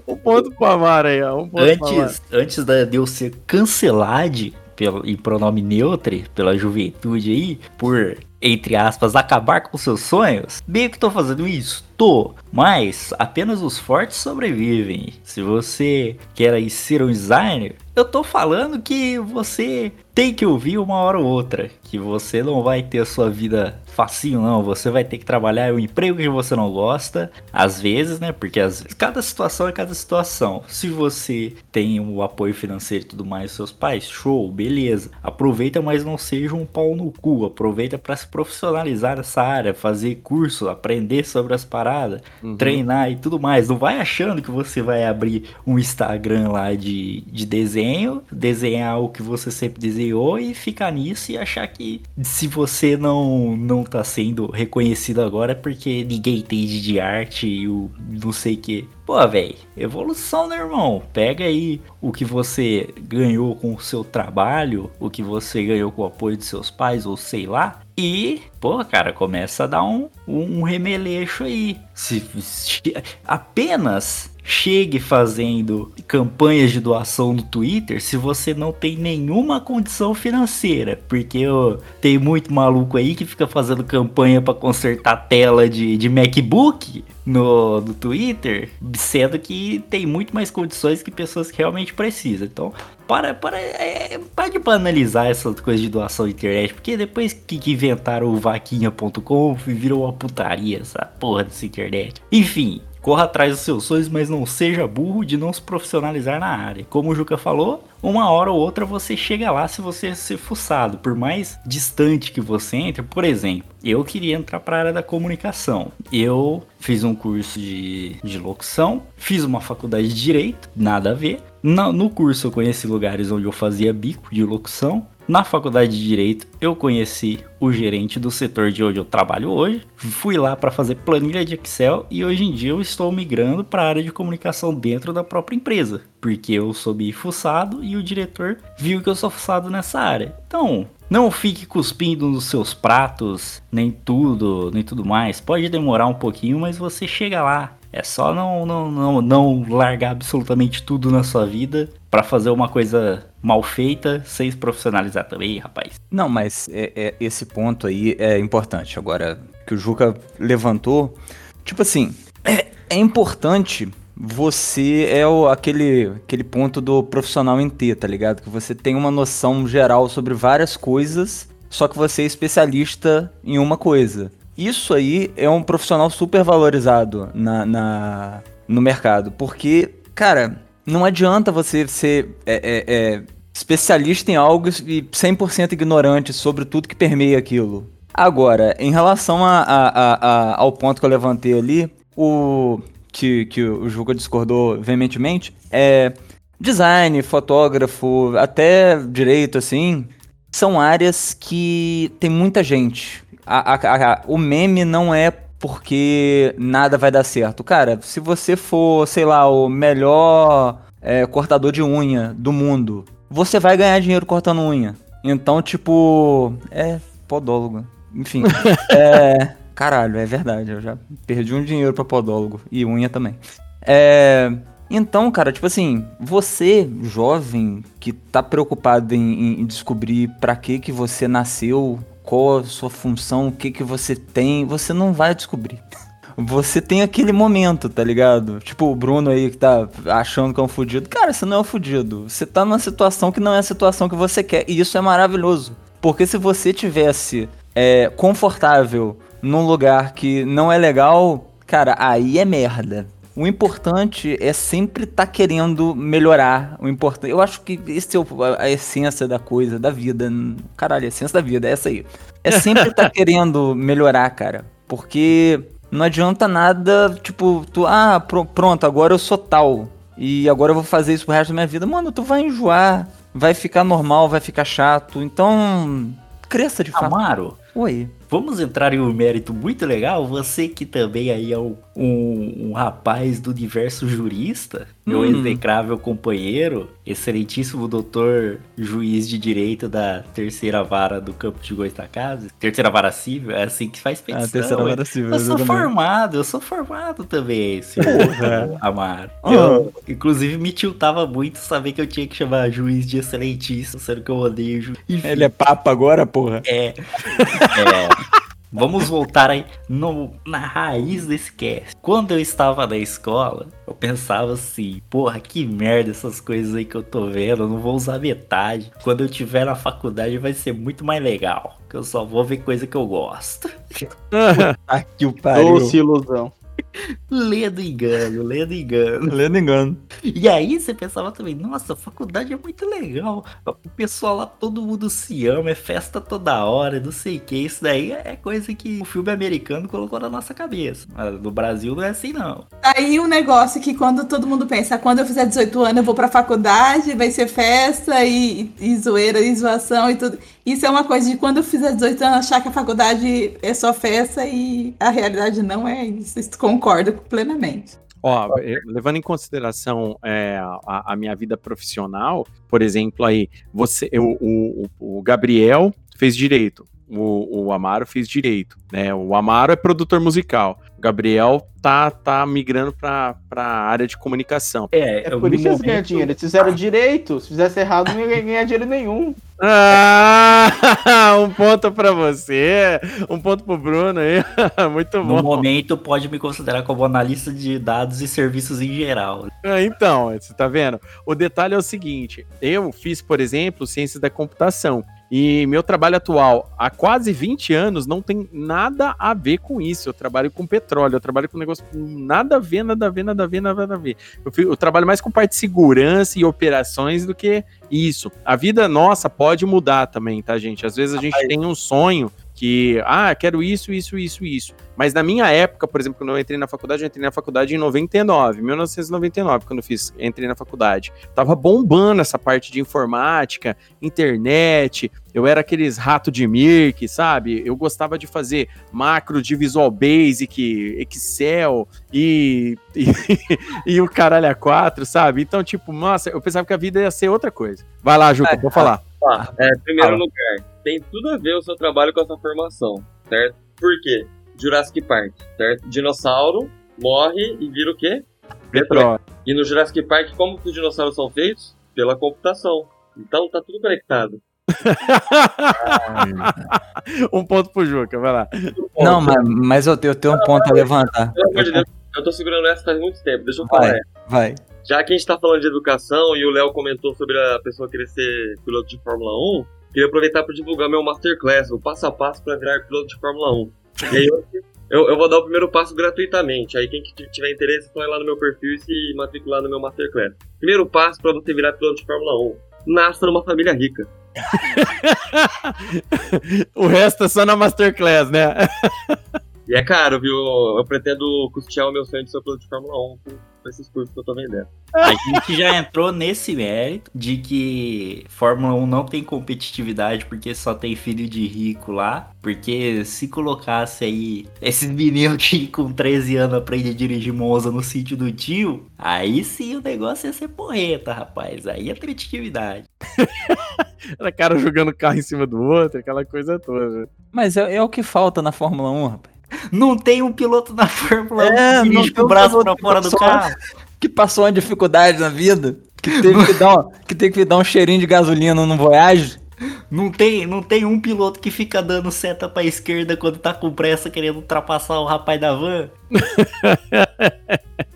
um ponto pra Mara aí, ó. Um antes, antes de eu ser cancelado pelo, em pronome neutro pela juventude aí, por entre aspas, acabar com seus sonhos, meio que tô fazendo isso. Tô, mas apenas os fortes sobrevivem. Se você quer ser um designer, eu tô falando que você tem que ouvir uma hora ou outra. Que você não vai ter a sua vida facinho, não. Você vai ter que trabalhar um emprego que você não gosta. Às vezes, né? Porque às vezes, cada situação é cada situação. Se você tem o apoio financeiro e tudo mais seus pais, show, beleza. Aproveita, mas não seja um pau no cu. Aproveita para se profissionalizar nessa área, fazer curso, aprender sobre as paradas, uhum. treinar e tudo mais. Não vai achando que você vai abrir um Instagram lá de, de desenho, desenhar o que você sempre desenhou e ficar nisso e achar que se você não não tá sendo reconhecido agora é porque ninguém entende de arte e o não sei o que. Pô, velho, evolução, né, irmão? Pega aí o que você ganhou com o seu trabalho, o que você ganhou com o apoio de seus pais, ou sei lá, e pô, cara, começa a dar um, um, remeleixo aí. Se, se, apenas chegue fazendo campanhas de doação no Twitter se você não tem nenhuma condição financeira. Porque eu, tem muito maluco aí que fica fazendo campanha para consertar tela de, de MacBook no, no Twitter, sendo que tem muito mais condições que pessoas que realmente precisam. Então, para, para, é, para de banalizar essas coisas de doação de internet, porque depois que, que inventaram o vaquinha.com, virou uma putaria essa porra dessa internet. Enfim, Corra atrás dos seus sonhos, mas não seja burro de não se profissionalizar na área. Como o Juca falou, uma hora ou outra você chega lá se você ser fuçado. Por mais distante que você entre, por exemplo, eu queria entrar para a área da comunicação. Eu fiz um curso de, de locução, fiz uma faculdade de direito, nada a ver. No, no curso eu conheci lugares onde eu fazia bico de locução. Na faculdade de Direito, eu conheci o gerente do setor de onde eu trabalho hoje. Fui lá para fazer planilha de Excel e hoje em dia eu estou migrando para a área de comunicação dentro da própria empresa, porque eu sou fuçado e o diretor viu que eu sou fuçado nessa área. Então, não fique cuspindo nos seus pratos, nem tudo, nem tudo mais. Pode demorar um pouquinho, mas você chega lá. É só não, não, não, não largar absolutamente tudo na sua vida para fazer uma coisa mal feita sem se profissionalizar também, rapaz. Não, mas é, é, esse ponto aí é importante. Agora, que o Juca levantou, tipo assim, é, é importante você é o, aquele, aquele ponto do profissional em T, tá ligado? Que você tem uma noção geral sobre várias coisas, só que você é especialista em uma coisa. Isso aí é um profissional super valorizado na, na no mercado. Porque, cara, não adianta você ser é, é, é, especialista em algo e 100% ignorante sobre tudo que permeia aquilo. Agora, em relação a, a, a, ao ponto que eu levantei ali, o que, que o Juca discordou veementemente, é design, fotógrafo, até direito, assim, são áreas que tem muita gente a, a, a, o meme não é porque nada vai dar certo. Cara, se você for, sei lá, o melhor é, cortador de unha do mundo, você vai ganhar dinheiro cortando unha. Então, tipo, é podólogo. Enfim, é. Caralho, é verdade. Eu já perdi um dinheiro pra podólogo. E unha também. É. Então, cara, tipo assim, você, jovem, que tá preocupado em, em descobrir para que que você nasceu, qual a sua função, o que que você tem, você não vai descobrir. Você tem aquele momento, tá ligado? Tipo o Bruno aí que tá achando que é um fudido. Cara, você não é um fudido. Você tá numa situação que não é a situação que você quer. E isso é maravilhoso. Porque se você tivesse é, confortável num lugar que não é legal, cara, aí é merda. O importante é sempre estar tá querendo melhorar. O importante, eu acho que esse é a essência da coisa, da vida. Caralho, a essência da vida é essa aí. É sempre estar tá querendo melhorar, cara. Porque não adianta nada, tipo, tu, ah, pr pronto, agora eu sou tal. E agora eu vou fazer isso pro resto da minha vida. Mano, tu vai enjoar, vai ficar normal, vai ficar chato. Então, cresça de fato. Amaro. Oi. Vamos entrar em um mérito muito legal. Você que também aí é um, um, um rapaz do universo jurista, meu hum. execrável companheiro, excelentíssimo doutor juiz de direito da terceira vara do campo de Goitacazes, terceira vara civil, é assim que faz petição. Ah, terceira vara civil. Eu sou formado, eu sou formado também, senhor. Amaro. Eu, inclusive, me tiltava muito saber que eu tinha que chamar juiz de excelentíssimo, sendo que eu odeio juiz. Ele é papa agora, porra? É. é. Vamos voltar aí no, na raiz desse cast. Quando eu estava na escola, eu pensava assim, porra, que merda essas coisas aí que eu tô vendo, eu não vou usar metade. Quando eu tiver na faculdade vai ser muito mais legal, que eu só vou ver coisa que eu gosto. Aqui o pariu. Doce ilusão. Lendo engano, lendo engano. Lendo engano. E aí você pensava também, nossa, a faculdade é muito legal. O pessoal lá, todo mundo se ama, é festa toda hora, não sei o que. Isso daí é coisa que o filme americano colocou na nossa cabeça. Mas no Brasil não é assim, não. Aí um negócio que quando todo mundo pensa, quando eu fizer 18 anos eu vou pra faculdade, vai ser festa e, e zoeira e zoação e tudo. Isso é uma coisa de quando eu fizer 18 anos achar que a faculdade é só festa e a realidade não é isso. Concordo plenamente. Ó, levando em consideração é, a, a, minha vida profissional, por exemplo, aí, você, eu, o, o Gabriel fez direito. o, o Amaro fez direito, né? O Amaro é produtor musical. O Gabriel tá, tá migrando pra, pra área de comunicação. É, é por isso que eles ganham dinheiro. Eles fizeram direito. Se fizesse errado, não ia ganhar dinheiro nenhum. Ah, um ponto para você, um ponto pro Bruno aí. Muito bom. No momento, pode me considerar como analista de dados e serviços em geral. Ah, então, você tá vendo? O detalhe é o seguinte: eu fiz, por exemplo, ciências da computação. E meu trabalho atual, há quase 20 anos, não tem nada a ver com isso. Eu trabalho com petróleo, eu trabalho com negócio nada a ver, nada a ver, nada a ver, nada a ver. Eu, eu trabalho mais com parte de segurança e operações do que isso. A vida nossa pode mudar também, tá, gente? Às vezes a gente tem um sonho que, ah, quero isso, isso, isso, isso. Mas na minha época, por exemplo, quando eu entrei na faculdade, eu entrei na faculdade em 99, 1999, quando eu fiz, entrei na faculdade. Tava bombando essa parte de informática, internet, eu era aqueles rato de Mirk, sabe? Eu gostava de fazer macro de Visual Basic, Excel e, e, e o caralho a quatro, sabe? Então, tipo, nossa, eu pensava que a vida ia ser outra coisa. Vai lá, Juca, é, vou falar. Ah, é, primeiro Fala. lugar, tem tudo a ver o seu trabalho com a sua formação, certo? Por quê? Jurassic Park, certo? Dinossauro morre e vira o quê? Petróleo. E no Jurassic Park, como que os dinossauros são feitos? Pela computação. Então tá tudo conectado. um ponto pro Juca, vai lá. Não, mas, mas eu, tenho, eu tenho um ponto a levantar. Pelo amor de Deus, eu tô segurando essa faz muito tempo, deixa eu falar. Vai, vai. Já que a gente tá falando de educação e o Léo comentou sobre a pessoa querer ser piloto de Fórmula 1, Queria aproveitar para divulgar meu Masterclass, o passo a passo para virar piloto de Fórmula 1. E aí eu, eu, eu, vou dar o primeiro passo gratuitamente. Aí quem tiver interesse, pode ir lá no meu perfil e se matricular no meu Masterclass. Primeiro passo para você virar piloto de Fórmula 1. Nasça numa família rica. o resto é só na Masterclass, né? e é caro, viu? Eu pretendo custear o meu sonho de ser piloto de Fórmula 1 com esses cursos que eu tô vendendo. A gente já entrou nesse mérito de que Fórmula 1 não tem competitividade porque só tem filho de rico lá. Porque se colocasse aí esses meninos que com 13 anos aprendem a dirigir Monza no sítio do tio, aí sim o negócio ia ser porreta, rapaz. Aí é competitividade. Era cara jogando carro em cima do outro, aquela coisa toda. Mas é, é o que falta na Fórmula 1, rapaz. Não tem um piloto na Fórmula 1 é, que dirige o braço pra fora do carro. Que passou uma dificuldade na vida. Que teve que dar, um, que teve que dar um cheirinho de gasolina no Voyage. Não tem, não tem um piloto que fica dando seta pra esquerda quando tá com pressa querendo ultrapassar o rapaz da van.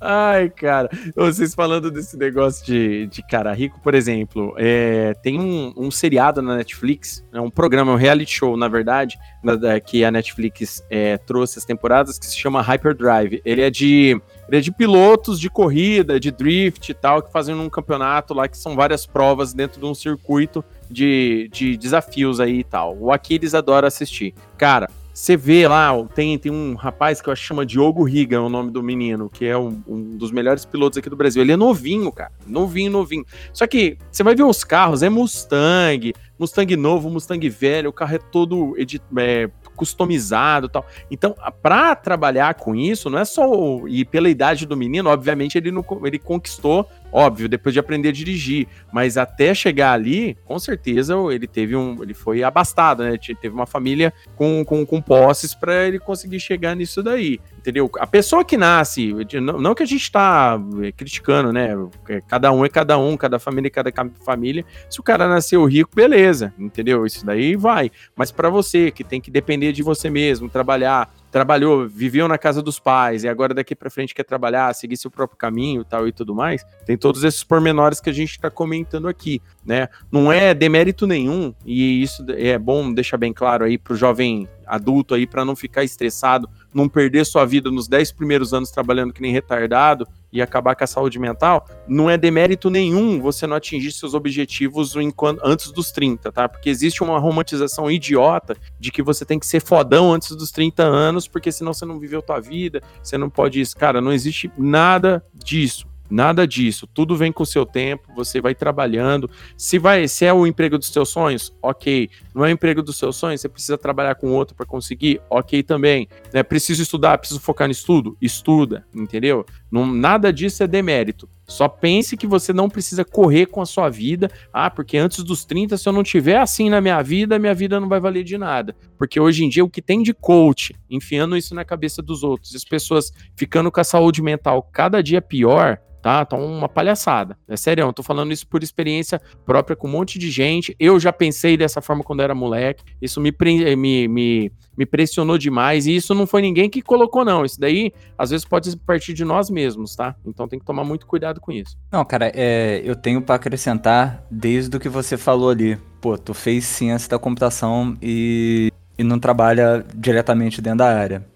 Ai, cara, vocês falando desse negócio de, de cara rico, por exemplo, é, tem um, um, seriado na Netflix, é um programa, um reality show, na verdade, na, da, que a Netflix é, trouxe as temporadas, que se chama Hyperdrive. Ele é de ele é de pilotos de corrida, de drift e tal, que fazem um campeonato lá, que são várias provas dentro de um circuito de, de desafios aí e tal. O Aquiles adora assistir. Cara, você vê lá, tem, tem um rapaz que eu acho chama Diogo Riga, é o nome do menino, que é um, um, dos melhores pilotos aqui do Brasil. Ele é novinho, cara. Novinho, novinho. Só que você vai ver os carros, é Mustang, Mustang novo, Mustang velho, o carro é todo é, customizado tal. Então, para trabalhar com isso, não é só. E pela idade do menino, obviamente, ele, não, ele conquistou Óbvio, depois de aprender a dirigir, mas até chegar ali, com certeza ele teve um, ele foi abastado, né? Teve uma família com, com, com posses para ele conseguir chegar nisso daí, entendeu? A pessoa que nasce, não, que a gente está eh, criticando, né? É, cada um é cada um, cada família é cada família. Se o cara nasceu rico, beleza, entendeu? Isso daí vai. Mas para você que tem que depender de você mesmo, trabalhar trabalhou, viveu na casa dos pais e agora daqui para frente quer trabalhar, seguir seu próprio caminho tal e tudo mais, tem todos esses pormenores que a gente está comentando aqui, né? Não é demérito nenhum e isso é bom deixar bem claro aí para o jovem adulto aí para não ficar estressado, não perder sua vida nos 10 primeiros anos trabalhando que nem retardado e acabar com a saúde mental, não é demérito nenhum você não atingir seus objetivos enquanto, antes dos 30, tá? Porque existe uma romantização idiota de que você tem que ser fodão antes dos 30 anos, porque senão você não viveu tua vida, você não pode isso. Cara, não existe nada disso. Nada disso, tudo vem com o seu tempo, você vai trabalhando. Se vai, se é o emprego dos seus sonhos, ok. Não é o emprego dos seus sonhos, você precisa trabalhar com outro para conseguir, ok também. É Preciso estudar, preciso focar no estudo, estuda, entendeu? Não, nada disso é demérito. Só pense que você não precisa correr com a sua vida. Ah, porque antes dos 30, se eu não tiver assim na minha vida, minha vida não vai valer de nada. Porque hoje em dia o que tem de coach, enfiando isso na cabeça dos outros, as pessoas ficando com a saúde mental cada dia pior, tá? Tá uma palhaçada. É sério, eu tô falando isso por experiência própria com um monte de gente. Eu já pensei dessa forma quando era moleque. Isso me, me, me, me pressionou demais. E isso não foi ninguém que colocou, não. Isso daí, às vezes, pode partir de nós mesmos, tá? Então tem que tomar muito cuidado com isso. Não, cara, é, eu tenho para acrescentar desde o que você falou ali. Pô, tu fez ciência da computação e, e não trabalha diretamente dentro da área.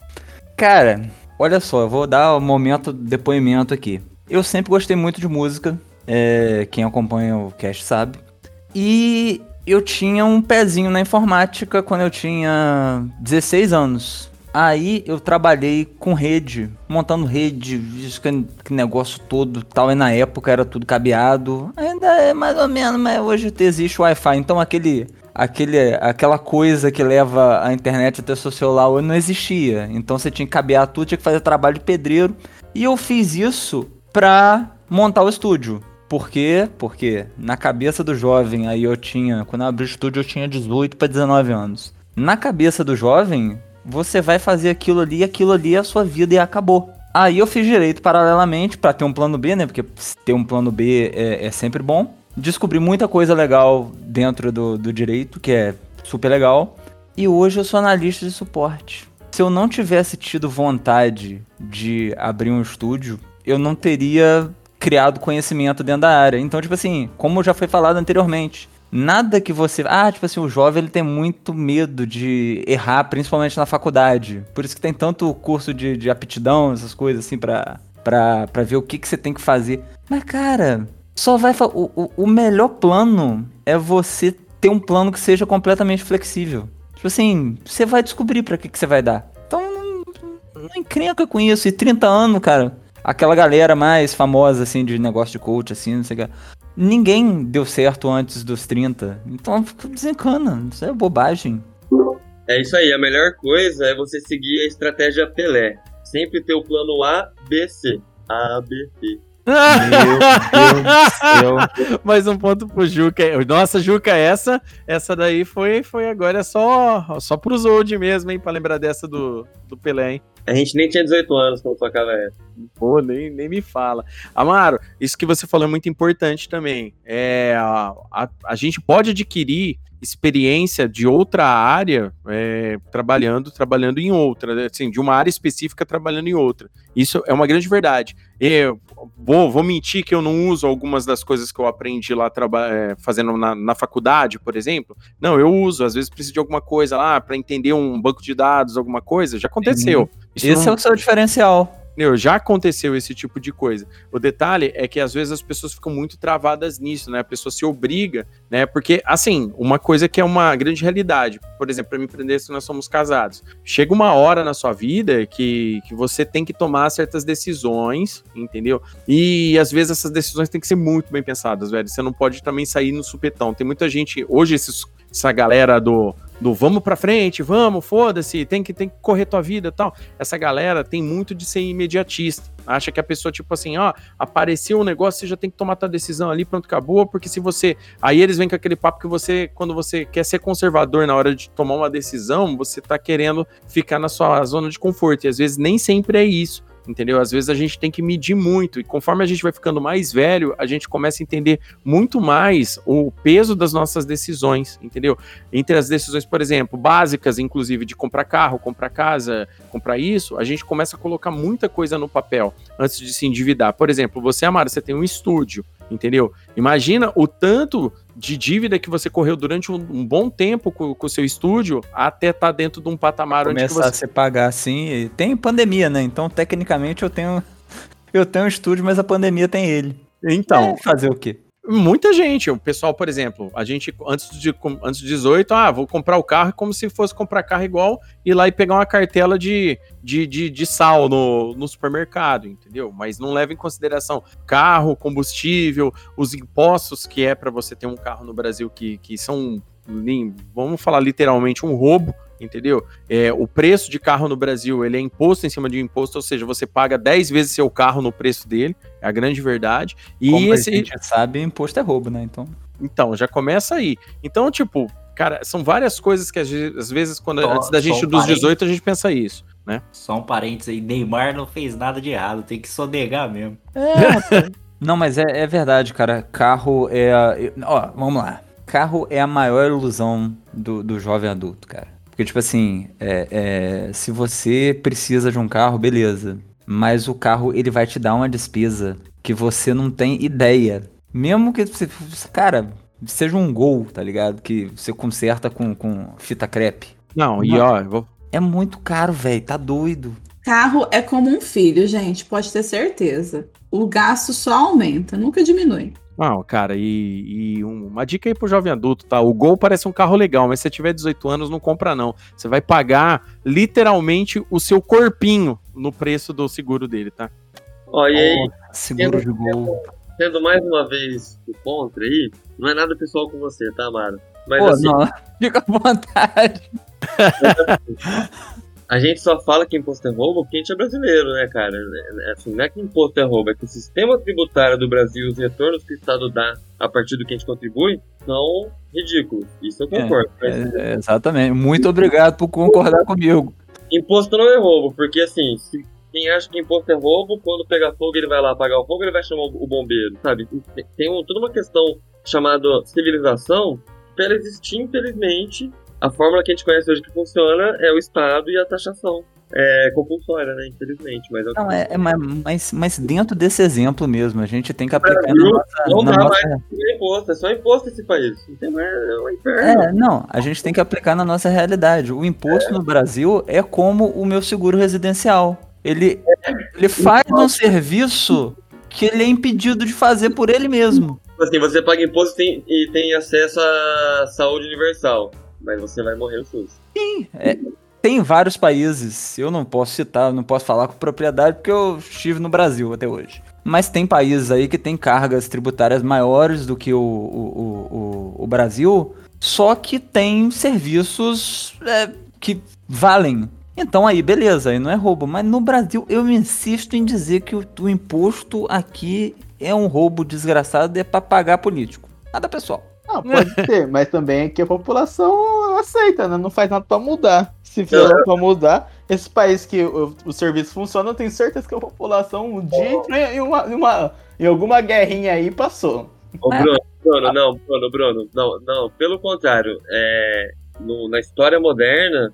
Cara, olha só, eu vou dar o um momento depoimento aqui. Eu sempre gostei muito de música, é, quem acompanha o cast sabe. E eu tinha um pezinho na informática quando eu tinha 16 anos. Aí eu trabalhei com rede, montando rede, que negócio todo tal. E na época era tudo cabeado. Ainda é mais ou menos, mas hoje existe Wi-Fi. Então aquele, aquele, aquela coisa que leva a internet até o seu celular não existia. Então você tinha que cabear tudo, tinha que fazer trabalho de pedreiro. E eu fiz isso pra montar o estúdio. Por quê? Porque na cabeça do jovem, aí eu tinha, quando eu abri o estúdio eu tinha 18 para 19 anos. Na cabeça do jovem, você vai fazer aquilo ali, aquilo ali é a sua vida e acabou. Aí eu fiz direito paralelamente para ter um plano B, né? Porque ter um plano B é, é sempre bom. Descobri muita coisa legal dentro do, do direito, que é super legal. E hoje eu sou analista de suporte. Se eu não tivesse tido vontade de abrir um estúdio, eu não teria criado conhecimento dentro da área. Então, tipo assim, como já foi falado anteriormente, nada que você. Ah, tipo assim, o jovem ele tem muito medo de errar, principalmente na faculdade. Por isso que tem tanto curso de, de aptidão, essas coisas assim, pra, pra, pra ver o que, que você tem que fazer. Mas, cara, só vai. O, o, o melhor plano é você ter um plano que seja completamente flexível. Tipo assim, você vai descobrir para que, que você vai dar. Então, não, não encrenca com isso. E 30 anos, cara aquela galera mais famosa, assim, de negócio de coach, assim, não sei o que. Ninguém deu certo antes dos 30. Então desencana. Isso é bobagem. É isso aí. A melhor coisa é você seguir a estratégia Pelé. Sempre ter o plano A, B, C. A, B, C. Meu Deus do céu. Mais um ponto pro Juca. Nossa, Juca, essa essa daí foi, foi agora só, só pros old mesmo, hein? Pra lembrar dessa do, do Pelé, hein? A gente nem tinha 18 anos quando tocava essa. Pô, nem, nem me fala. Amaro, isso que você falou é muito importante também. É, a, a, a gente pode adquirir experiência de outra área é, trabalhando trabalhando em outra, assim, de uma área específica trabalhando em outra. Isso é uma grande verdade. Eu vou, vou mentir que eu não uso algumas das coisas que eu aprendi lá é, fazendo na, na, faculdade, por exemplo. Não, eu uso. Às vezes preciso de alguma coisa lá para entender um banco de dados, alguma coisa. Já aconteceu. Esse não... é o seu diferencial. Meu, já aconteceu esse tipo de coisa. O detalhe é que às vezes as pessoas ficam muito travadas nisso, né? A pessoa se obriga, né? Porque, assim, uma coisa que é uma grande realidade, por exemplo, para me empreender se nós somos casados, chega uma hora na sua vida que, que você tem que tomar certas decisões, entendeu? E às vezes essas decisões têm que ser muito bem pensadas, velho. Você não pode também sair no supetão. Tem muita gente, hoje, esses, essa galera do do vamos pra frente, vamos, foda-se, tem que, tem que correr tua vida tal. Essa galera tem muito de ser imediatista. Acha que a pessoa, tipo assim, ó, apareceu um negócio, você já tem que tomar tua decisão ali, pronto, acabou, porque se você. Aí eles vêm com aquele papo que você, quando você quer ser conservador na hora de tomar uma decisão, você tá querendo ficar na sua zona de conforto. E às vezes nem sempre é isso entendeu? Às vezes a gente tem que medir muito e conforme a gente vai ficando mais velho, a gente começa a entender muito mais o peso das nossas decisões, entendeu? Entre as decisões, por exemplo, básicas, inclusive de comprar carro, comprar casa, comprar isso, a gente começa a colocar muita coisa no papel antes de se endividar. Por exemplo, você, Amara, você tem um estúdio, entendeu? Imagina o tanto de dívida que você correu durante um, um bom tempo com o seu estúdio até estar tá dentro de um patamar Começar onde você... a se pagar assim. Tem pandemia, né? Então, tecnicamente, eu tenho eu tenho um estúdio, mas a pandemia tem ele. Então, é, fazer o quê? Muita gente, o pessoal, por exemplo, a gente antes de antes de 18, ah, vou comprar o carro como se fosse comprar carro igual ir lá e pegar uma cartela de, de, de, de sal no, no supermercado, entendeu? Mas não leva em consideração carro, combustível, os impostos que é para você ter um carro no Brasil que, que são, vamos falar literalmente, um roubo, entendeu? É, o preço de carro no Brasil, ele é imposto em cima de imposto, ou seja, você paga 10 vezes seu carro no preço dele, é a grande verdade. E Como esse... a gente sabe, imposto é roubo, né? Então... Então, já começa aí. Então, tipo, cara, são várias coisas que às vezes, quando só, antes da gente dos 18, a gente pensa isso, né? Só um parênteses aí, Neymar não fez nada de errado, tem que sonegar mesmo. É, não, mas é, é, verdade, cara. Carro é. Ó, vamos lá. Carro é a maior ilusão do, do jovem adulto, cara. Porque, tipo assim, é, é, se você precisa de um carro, beleza. Mas o carro, ele vai te dar uma despesa que você não tem ideia. Mesmo que você. Cara, seja um gol, tá ligado? Que você conserta com, com fita crepe. Não, e ó, vou... é muito caro, velho, tá doido. Carro é como um filho, gente, pode ter certeza. O gasto só aumenta, nunca diminui. Não, cara, e, e uma dica aí pro jovem adulto, tá? O Gol parece um carro legal, mas se você tiver 18 anos, não compra não. Você vai pagar literalmente o seu corpinho no preço do seguro dele, tá? Ó, e aí, seguro de Gol. Sendo mais uma vez o contra aí, não é nada pessoal com você, tá, Amaro? Mas Pô, assim, não. Fica à vontade. a gente só fala que imposto é roubo porque a gente é brasileiro, né, cara? É, é, assim, não é que imposto é roubo, é que o sistema tributário do Brasil, os retornos que o Estado dá a partir do que a gente contribui, são ridículos. Isso eu é, concordo. É, é, exatamente. Muito obrigado por concordar comigo. Imposto não é roubo, porque assim, se quem acha que imposto é roubo, quando pegar fogo ele vai lá apagar o fogo, ele vai chamar o bombeiro, sabe? Tem um, toda uma questão chamada civilização, para ela existir, infelizmente, a fórmula que a gente conhece hoje que funciona é o Estado e a taxação. É compulsória, né? Infelizmente. Mas é, não, é, é mas, mas dentro desse exemplo mesmo, a gente tem que aplicar é, na nossa. Não dá nossa... mais imposto, é só imposto esse país. Não tem mais, é um inferno. É, não, a gente tem que aplicar na nossa realidade. O imposto é. no Brasil é como o meu seguro residencial. Ele, ele faz um serviço que ele é impedido de fazer por ele mesmo. Assim, você paga imposto e tem, e tem acesso à saúde universal mas você vai morrer o SUS. Sim, é, tem vários países, eu não posso citar, não posso falar com propriedade porque eu estive no Brasil até hoje. Mas tem países aí que tem cargas tributárias maiores do que o, o, o, o Brasil, só que tem serviços é, que valem. Então aí, beleza, aí não é roubo. Mas no Brasil eu insisto em dizer que o, o imposto aqui é um roubo desgraçado e é para pagar político. Nada pessoal. Não, pode ser, mas também é que a população aceita, né? Não faz nada pra mudar. Se for é. pra mudar, esse país que o, o serviço funciona, eu tenho certeza que a população um dia entrou em, uma, em, uma, em alguma guerrinha aí passou. Ô, Bruno, Bruno, não, Bruno, Bruno, não, não, pelo contrário, é, no, na história moderna,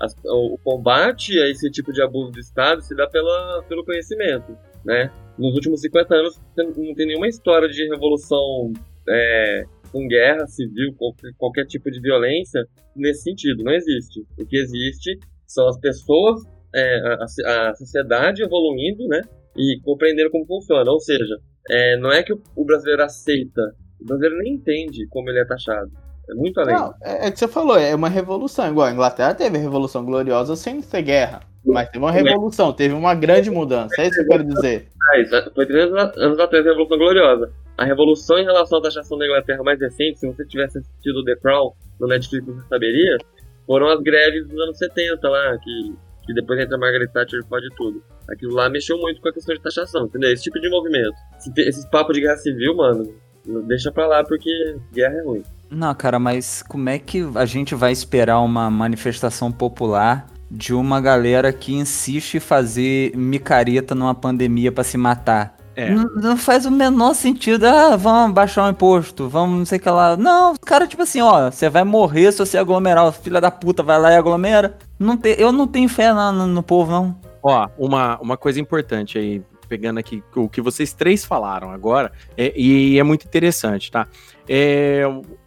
as, o, o combate a esse tipo de abuso do Estado se dá pela, pelo conhecimento, né? Nos últimos 50 anos não tem nenhuma história de revolução é, com guerra civil, qualquer, qualquer tipo de violência nesse sentido. Não existe. O que existe são as pessoas, é, a, a, sociedade evoluindo, né? E compreendendo como funciona. Ou seja, é, não é que o, o, brasileiro aceita, o brasileiro nem entende como ele é taxado. É muito além. Não, é, é que você falou, é uma revolução. Igual a Inglaterra teve a Revolução Gloriosa sem ter guerra. Mas teve uma revolução, teve uma grande mudança. É isso que eu quero dizer. É, foi 300 anos atrás a Revolução Gloriosa. A revolução em relação à taxação da Inglaterra mais recente, se você tivesse assistido The Crown no Netflix, você saberia, foram as greves dos anos 70 lá, que, que depois entra Margaret Thatcher e pode tudo. Aquilo lá mexeu muito com a questão de taxação, entendeu? Esse tipo de movimento. Esses papos de guerra civil, mano, deixa pra lá porque guerra é ruim. Não, cara, mas como é que a gente vai esperar uma manifestação popular de uma galera que insiste em fazer micareta numa pandemia para se matar? É. Não, não, faz o menor sentido. Ah, vamos baixar o imposto, vamos não sei o que lá. Não, cara, tipo assim, ó, você vai morrer se você aglomerar. O filho da puta vai lá e aglomera. Não te, eu não tenho fé no, no, no povo, não. Ó, uma, uma coisa importante aí, pegando aqui o que vocês três falaram agora, é, e é muito interessante, tá? É,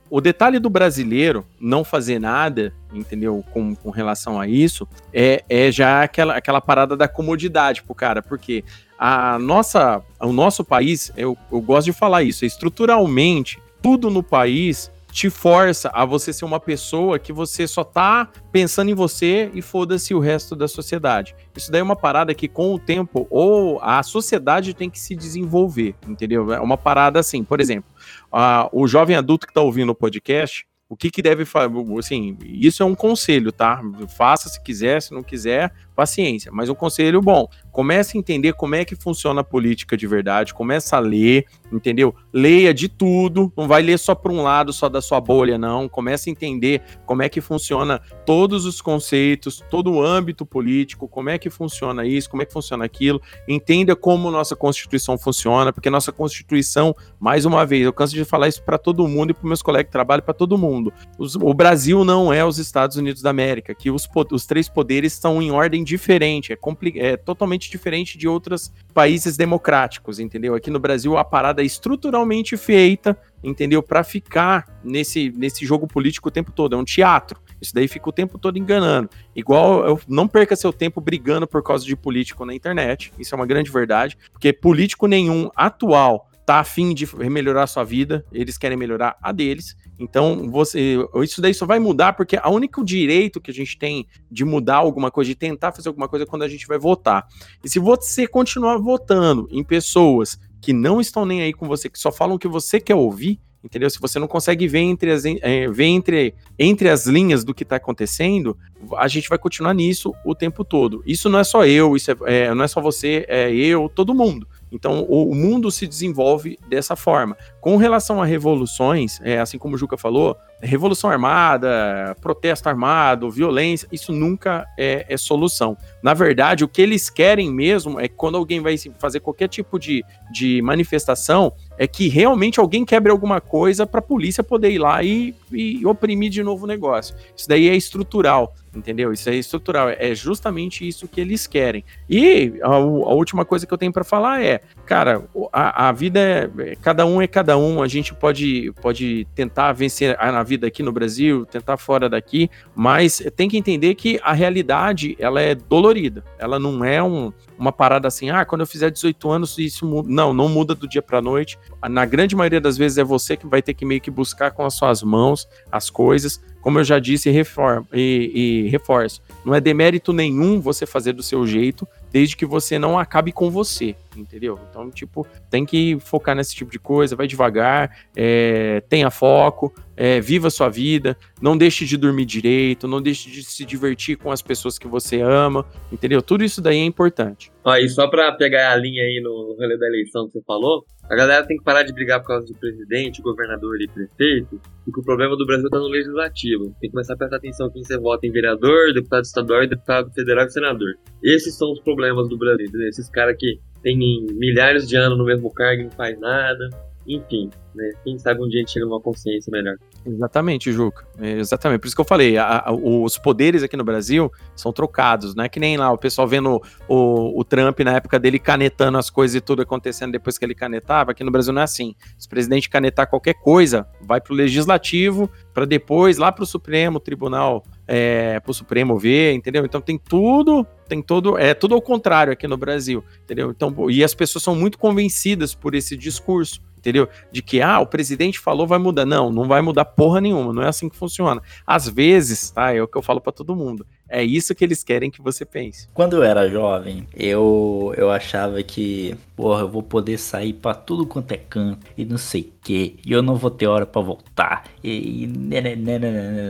o detalhe do brasileiro não fazer nada, entendeu? Com, com relação a isso, é, é já aquela, aquela parada da comodidade pro cara, porque a nossa, o nosso país, eu, eu gosto de falar isso, estruturalmente, tudo no país te força a você ser uma pessoa que você só tá pensando em você e foda-se o resto da sociedade. Isso daí é uma parada que com o tempo ou a sociedade tem que se desenvolver, entendeu? É uma parada assim, por exemplo, a, o jovem adulto que tá ouvindo o podcast, o que que deve fazer, assim, isso é um conselho, tá? Faça se quiser, se não quiser, paciência. Mas um conselho bom, comece a entender como é que funciona a política de verdade, comece a ler, entendeu? Leia de tudo, não vai ler só para um lado, só da sua bolha, não. Comece a entender como é que funciona todos os conceitos, todo o âmbito político, como é que funciona isso, como é que funciona aquilo. Entenda como nossa Constituição funciona, porque nossa Constituição, mais uma vez, eu canso de falar isso para todo mundo e para meus colegas de trabalho, para todo mundo. Os, o Brasil não é os Estados Unidos da América, que os, os três poderes estão em ordem diferente, é, é totalmente diferente de outros países democráticos, entendeu? Aqui no Brasil a parada é estruturalmente feita, entendeu? Para ficar nesse, nesse jogo político o tempo todo, é um teatro. Isso daí fica o tempo todo enganando. Igual, não perca seu tempo brigando por causa de político na internet, isso é uma grande verdade, porque político nenhum atual tá afim de melhorar sua vida, eles querem melhorar a deles. Então, você, isso daí só vai mudar porque a único direito que a gente tem de mudar alguma coisa, de tentar fazer alguma coisa é quando a gente vai votar. E se você continuar votando em pessoas que não estão nem aí com você, que só falam o que você quer ouvir, entendeu? Se você não consegue ver entre as, é, ver entre, entre as linhas do que está acontecendo, a gente vai continuar nisso o tempo todo. Isso não é só eu, isso é, é, não é só você, é eu, todo mundo. Então, o, o, mundo se desenvolve dessa forma. Com relação a revoluções, é, assim como o Juca falou, revolução armada, protesto armado, violência, isso nunca é, é, solução. Na verdade, o que eles querem mesmo é que quando alguém vai fazer qualquer tipo de, de manifestação, é que realmente alguém quebre alguma coisa para a polícia poder ir lá e, e oprimir de novo o negócio. Isso daí é estrutural entendeu? Isso é estrutural, é justamente isso que eles querem. E a, a última coisa que eu tenho para falar é, cara, a, a vida é, é, cada um é cada um, a gente pode, pode tentar vencer na vida aqui no Brasil, tentar fora daqui, mas tem que entender que a realidade, ela é dolorida, ela não é um, uma parada assim, ah, quando eu fizer 18 anos isso muda. Não, não muda do dia para noite. Na grande maioria das vezes é você que vai ter que meio que buscar com as suas mãos as coisas como eu já disse reforma, e, e reforço, não é demérito nenhum você fazer do seu jeito, desde que você não acabe com você, entendeu? Então, tipo, tem que focar nesse tipo de coisa, vai devagar, é, tenha foco, é, viva a sua vida, não deixe de dormir direito, não deixe de se divertir com as pessoas que você ama, entendeu? Tudo isso daí é importante. Ó, e só pra pegar a linha aí no rolê da eleição que você falou, a galera tem que parar de brigar por causa de presidente, governador e prefeito, porque o problema do Brasil tá no legislativo. Tem que começar a prestar atenção quem você vota em vereador, deputado estadual, deputado federal e senador. Esses são os problemas do Brasil, entendeu? Esses caras que têm milhares de anos no mesmo cargo e não faz nada. Enfim, né? Quem sabe um dia a gente chega numa consciência melhor. Exatamente, Juca. É, exatamente. Por isso que eu falei, a, a, os poderes aqui no Brasil são trocados, não é que nem lá o pessoal vendo o, o Trump na época dele canetando as coisas e tudo acontecendo depois que ele canetava. Aqui no Brasil não é assim. Se o presidente canetar qualquer coisa, vai para o legislativo, para depois lá para o Supremo Tribunal, é, para o Supremo ver, entendeu? Então tem tudo, tem todo, é tudo ao contrário aqui no Brasil, entendeu? Então, e as pessoas são muito convencidas por esse discurso entendeu? De que, ah, o presidente falou, vai mudar. Não, não vai mudar porra nenhuma, não é assim que funciona. Às vezes, tá, é o que eu falo para todo mundo. É isso que eles querem que você pense. Quando eu era jovem, eu, eu achava que, porra, eu vou poder sair para tudo quanto é canto e não sei o que, e eu não vou ter hora para voltar, e, e né, né, né,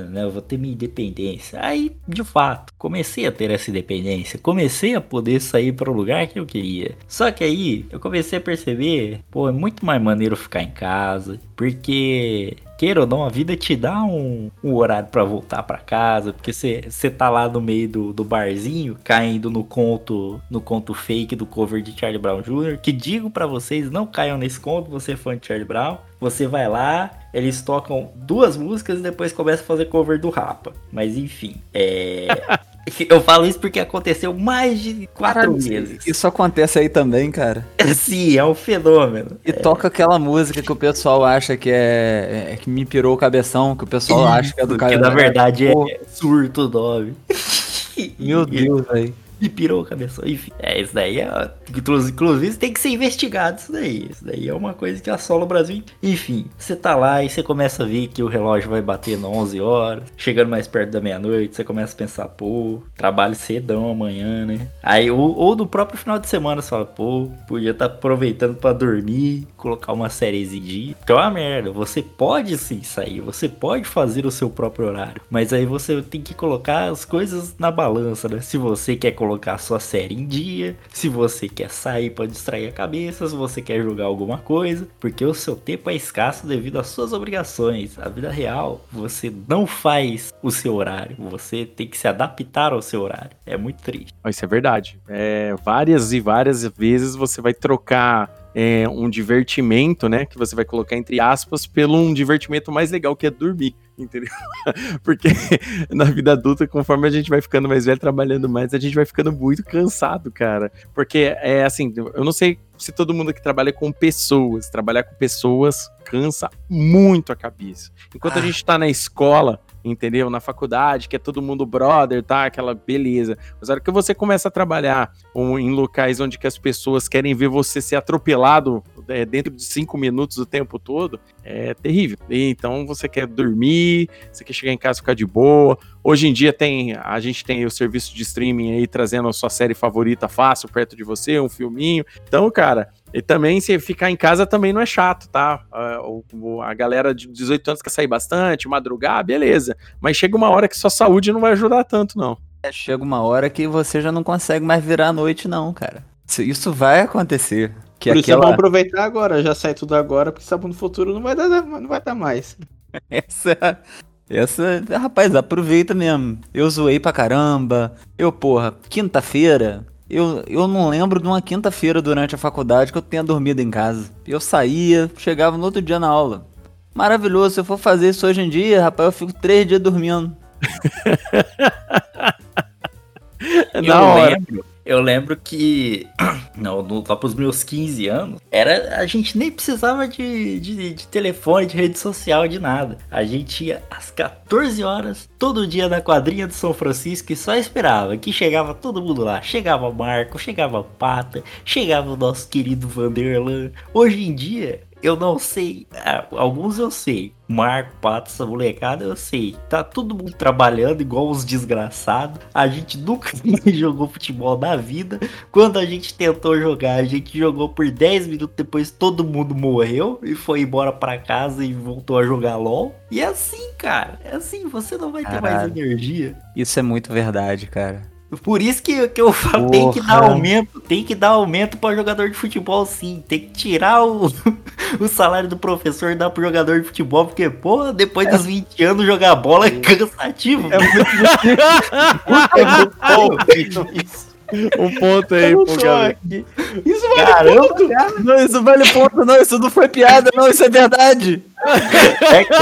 né, eu vou ter minha independência. Aí, de fato, comecei a ter essa independência, comecei a poder sair para o lugar que eu queria. Só que aí, eu comecei a perceber, pô, é muito mais maneiro ficar em casa, porque queira ou não, a vida te dá um, um horário para voltar para casa, porque você tá lá no meio do, do barzinho, caindo no conto no conto fake do cover de Charlie Brown Jr., que digo para vocês, não caiam nesse conto, você é fã de Charlie Brown, você vai lá, eles tocam duas músicas e depois começa a fazer cover do Rapa. Mas enfim, é... Eu falo isso porque aconteceu mais de quatro Caramba, meses. Isso acontece aí também, cara. Sim, é um fenômeno. E é. toca aquela música que o pessoal acha que é, é que me pirou o cabeção, que o pessoal isso, acha que é do cara. Que na verdade é surto o nome. Meu Deus, velho. E pirou a cabeça. Enfim, é, isso daí é. Inclusive tem que ser investigado isso daí. Isso daí é uma coisa que assola o Brasil. Enfim, você tá lá e você começa a ver que o relógio vai bater no 11 horas, chegando mais perto da meia-noite, você começa a pensar, pô, trabalho cedão amanhã, né? Aí, ou, ou no próprio final de semana, você fala, pô, podia estar tá aproveitando para dormir, colocar uma sériezinha dia. Que é uma merda. Você pode sim sair, você pode fazer o seu próprio horário, mas aí você tem que colocar as coisas na balança, né? Se você quer colocar a sua série em dia, se você quer sair para distrair a cabeça, se você quer jogar alguma coisa, porque o seu tempo é escasso devido às suas obrigações. A vida real, você não faz o seu horário, você tem que se adaptar ao seu horário. É muito triste. Isso é verdade. É, várias e várias vezes você vai trocar é, um divertimento, né? Que você vai colocar entre aspas, pelo um divertimento mais legal que é dormir, entendeu? Porque na vida adulta, conforme a gente vai ficando mais velho, trabalhando mais, a gente vai ficando muito cansado, cara. Porque é assim, eu não sei se todo mundo que trabalha com pessoas, trabalhar com pessoas cansa muito a cabeça. Enquanto ah. a gente tá na escola, entendeu? Na faculdade, que é todo mundo brother, tá? Aquela beleza. Mas a hora que você começa a trabalhar em locais onde que as pessoas querem ver você ser atropelado é, dentro de cinco minutos o tempo todo, é terrível. E, então você quer dormir, você quer chegar em casa e ficar de boa. Hoje em dia tem a gente tem o serviço de streaming aí trazendo a sua série favorita fácil perto de você, um filminho. Então, cara, e também, se ficar em casa também não é chato, tá? A, a galera de 18 anos quer sair bastante, madrugar, beleza. Mas chega uma hora que sua saúde não vai ajudar tanto, não. É, chega uma hora que você já não consegue mais virar a noite, não, cara. Isso vai acontecer. Que Por aquela... isso é bom aproveitar agora, já sai tudo agora, porque sabe no futuro não vai dar, não vai dar mais. Essa, essa, rapaz, aproveita mesmo. Eu zoei pra caramba. Eu, porra, quinta-feira, eu, eu não lembro de uma quinta-feira durante a faculdade que eu tenha dormido em casa. Eu saía, chegava no outro dia na aula. Maravilhoso, se eu for fazer isso hoje em dia, rapaz, eu fico três dias dormindo. na hora. Lembro, eu lembro que não, no, lá pros meus 15 anos, era, a gente nem precisava de, de, de, telefone, de rede social, de nada. A gente ia às 14 horas, todo dia na quadrinha de São Francisco e só esperava que chegava todo mundo lá. Chegava Marco, chegava Pata, chegava o nosso querido Vanderlan. Hoje em dia, eu não sei. Ah, alguns eu sei. Marco, Pato, essa molecada, eu sei. Tá todo mundo trabalhando igual os desgraçados. A gente nunca jogou futebol na vida. Quando a gente tentou jogar, a gente jogou por 10 minutos depois, todo mundo morreu e foi embora para casa e voltou a jogar LOL. E é assim, cara. É assim, você não vai ter Caralho. mais energia. Isso é muito verdade, cara. Por isso que, que eu falo, Porra. tem que dar aumento, tem que dar aumento para jogador de futebol sim, tem que tirar o, o salário do professor e dar pro jogador de futebol, porque, pô, depois é. dos 20 anos jogar bola é cansativo. É muito, é muito um ponto aí, pô, Isso vale Caramba, ponto. Cara. Não, isso vale ponto, não. Isso não foi piada, não. Isso é verdade. É que...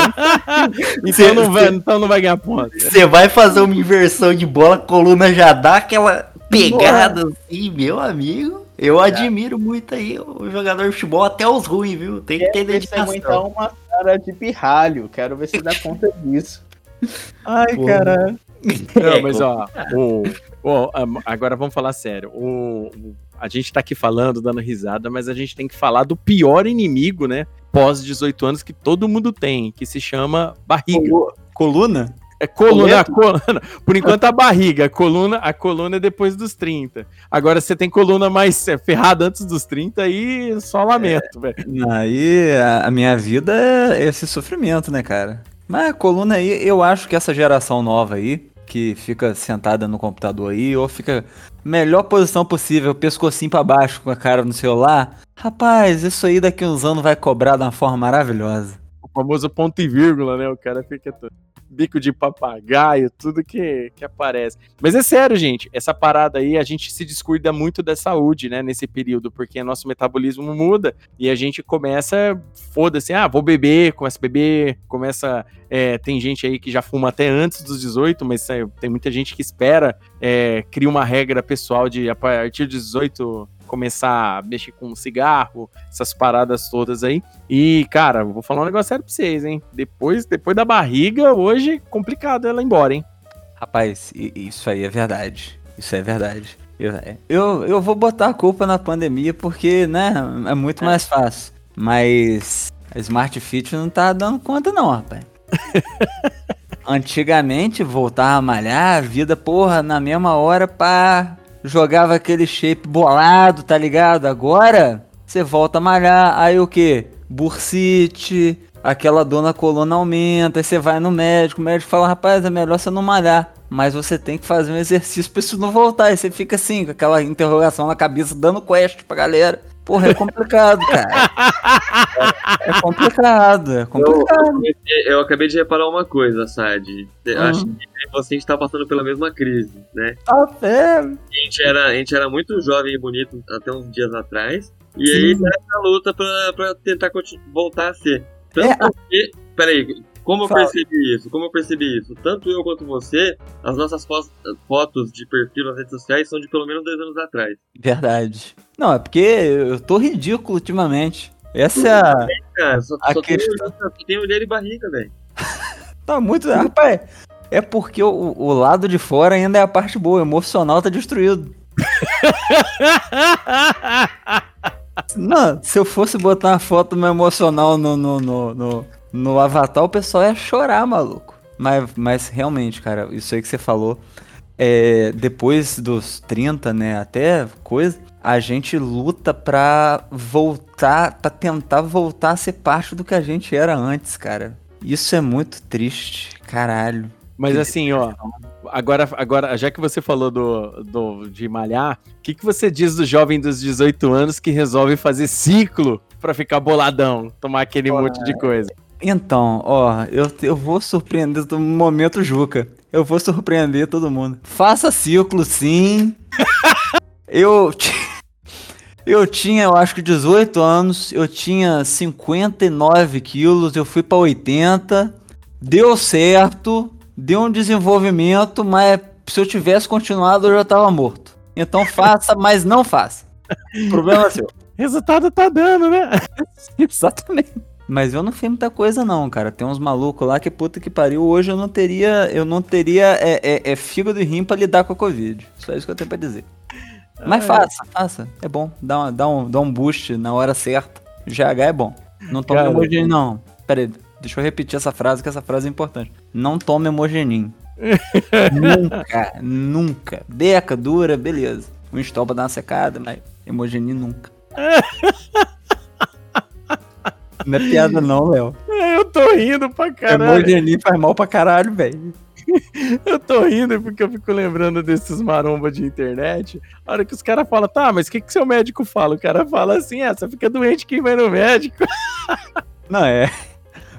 então, não vai, então não vai ganhar ponto. Você vai fazer uma inversão de bola, a coluna já dá aquela pegada Boa. assim, meu amigo. Eu é. admiro muito aí o jogador de futebol, até os ruins, viu? Tem que ter dedicação. Então uma cara de pirralho. Quero ver se dá conta disso. Ai, caralho. Não, é, mas ó, o, o, agora vamos falar sério. O, a gente tá aqui falando, dando risada, mas a gente tem que falar do pior inimigo, né? Pós 18 anos que todo mundo tem, que se chama barriga. Coluna? É coluna, a coluna. Por enquanto a barriga, a coluna, a coluna é depois dos 30. Agora você tem coluna mais é, ferrada antes dos 30 aí só lamento, é, velho. Aí a, a minha vida é esse sofrimento, né, cara? Mas a coluna aí, eu acho que essa geração nova aí, que fica sentada no computador aí, ou fica melhor posição possível, pescocinho para baixo com a cara no celular. Rapaz, isso aí daqui uns anos vai cobrar de uma forma maravilhosa. Famoso ponto e vírgula, né? O cara fica todo bico de papagaio, tudo que, que aparece. Mas é sério, gente, essa parada aí, a gente se descuida muito da saúde, né, nesse período, porque nosso metabolismo muda e a gente começa, foda-se, ah, vou beber, começa a beber, começa. É, tem gente aí que já fuma até antes dos 18, mas é, tem muita gente que espera, é, cria uma regra pessoal de a partir dos 18 começar a mexer com cigarro, essas paradas todas aí. E, cara, vou falar um negócio sério pra vocês, hein? Depois, depois da barriga, hoje, complicado ela ir embora, hein? Rapaz, isso aí é verdade. Isso é verdade. Eu, eu, eu vou botar a culpa na pandemia porque, né, é muito é. mais fácil. Mas a Smart Fit não tá dando conta não, rapaz. Antigamente, voltar a malhar, a vida, porra, na mesma hora, pá, jogava aquele shape bolado, tá ligado? Agora, você volta a malhar, aí o que? Bursite, aquela dor na coluna aumenta, aí você vai no médico, o médico fala, rapaz, é melhor você não malhar. Mas você tem que fazer um exercício pra isso não voltar. Aí você fica assim, com aquela interrogação na cabeça, dando quest pra galera. Porra, é complicado, cara. É, é complicado, é complicado. Eu, eu, acabei de reparar uma coisa, Sad. Uhum. Acho que você está passando pela mesma crise, né? Até. A gente, era, a gente era muito jovem e bonito até uns dias atrás. E Sim. aí tá essa luta pra, pra tentar voltar a ser. Tanto é, que. Peraí, como eu Fala. percebi isso? Como eu percebi isso? Tanto eu quanto você, as nossas fotos de perfil nas redes sociais são de pelo menos dois anos atrás. Verdade. Não, é porque eu tô ridículo ultimamente. Essa é a. Cara, só, a só, questão... tenho, só tenho olheira e barriga, velho. tá muito. Rapaz, é porque o, o lado de fora ainda é a parte boa, o emocional tá destruído. Não, se eu fosse botar uma foto meu emocional no, no, no, no, no Avatar, o pessoal ia chorar, maluco. Mas, mas realmente, cara, isso aí que você falou, é, depois dos 30, né, até coisa, a gente luta pra voltar, pra tentar voltar a ser parte do que a gente era antes, cara. Isso é muito triste, caralho. Mas assim, ó, agora, agora já que você falou do, do de malhar, o que, que você diz do jovem dos 18 anos que resolve fazer ciclo pra ficar boladão, tomar aquele monte de coisa? Então, ó, eu, eu vou surpreender no momento Juca. Eu vou surpreender todo mundo. Faça ciclo, sim. eu. Eu tinha, eu acho que 18 anos, eu tinha 59 quilos, eu fui para 80, deu certo, deu um desenvolvimento, mas se eu tivesse continuado eu já tava morto. Então faça, mas não faça. O problema é seu. Resultado tá dando, né? Exatamente. Mas eu não fiz muita coisa não, cara. Tem uns malucos lá que puta que pariu. Hoje eu não teria, eu não teria é, é, é fígado e rim pra lidar com a Covid. Só isso que eu tenho pra dizer. Mas ah, faça, é. faça. É bom. Dá, uma, dá, um, dá um boost na hora certa. GH é bom. Não tome cara, hemogenin, não. Pera aí, deixa eu repetir essa frase, que essa frase é importante. Não tome hemogenin. nunca, nunca. Beca, dura, beleza. Um stop pra dar uma secada, mas hemogenin nunca. Não é piada não, Léo. É, eu tô rindo pra caralho. Hemogenin faz mal pra caralho, velho. eu tô rindo porque eu fico lembrando desses marombas de internet. A hora que os caras falam, tá, mas o que, que seu médico fala? O cara fala assim, ah, você fica doente quem vai no médico. Não, é.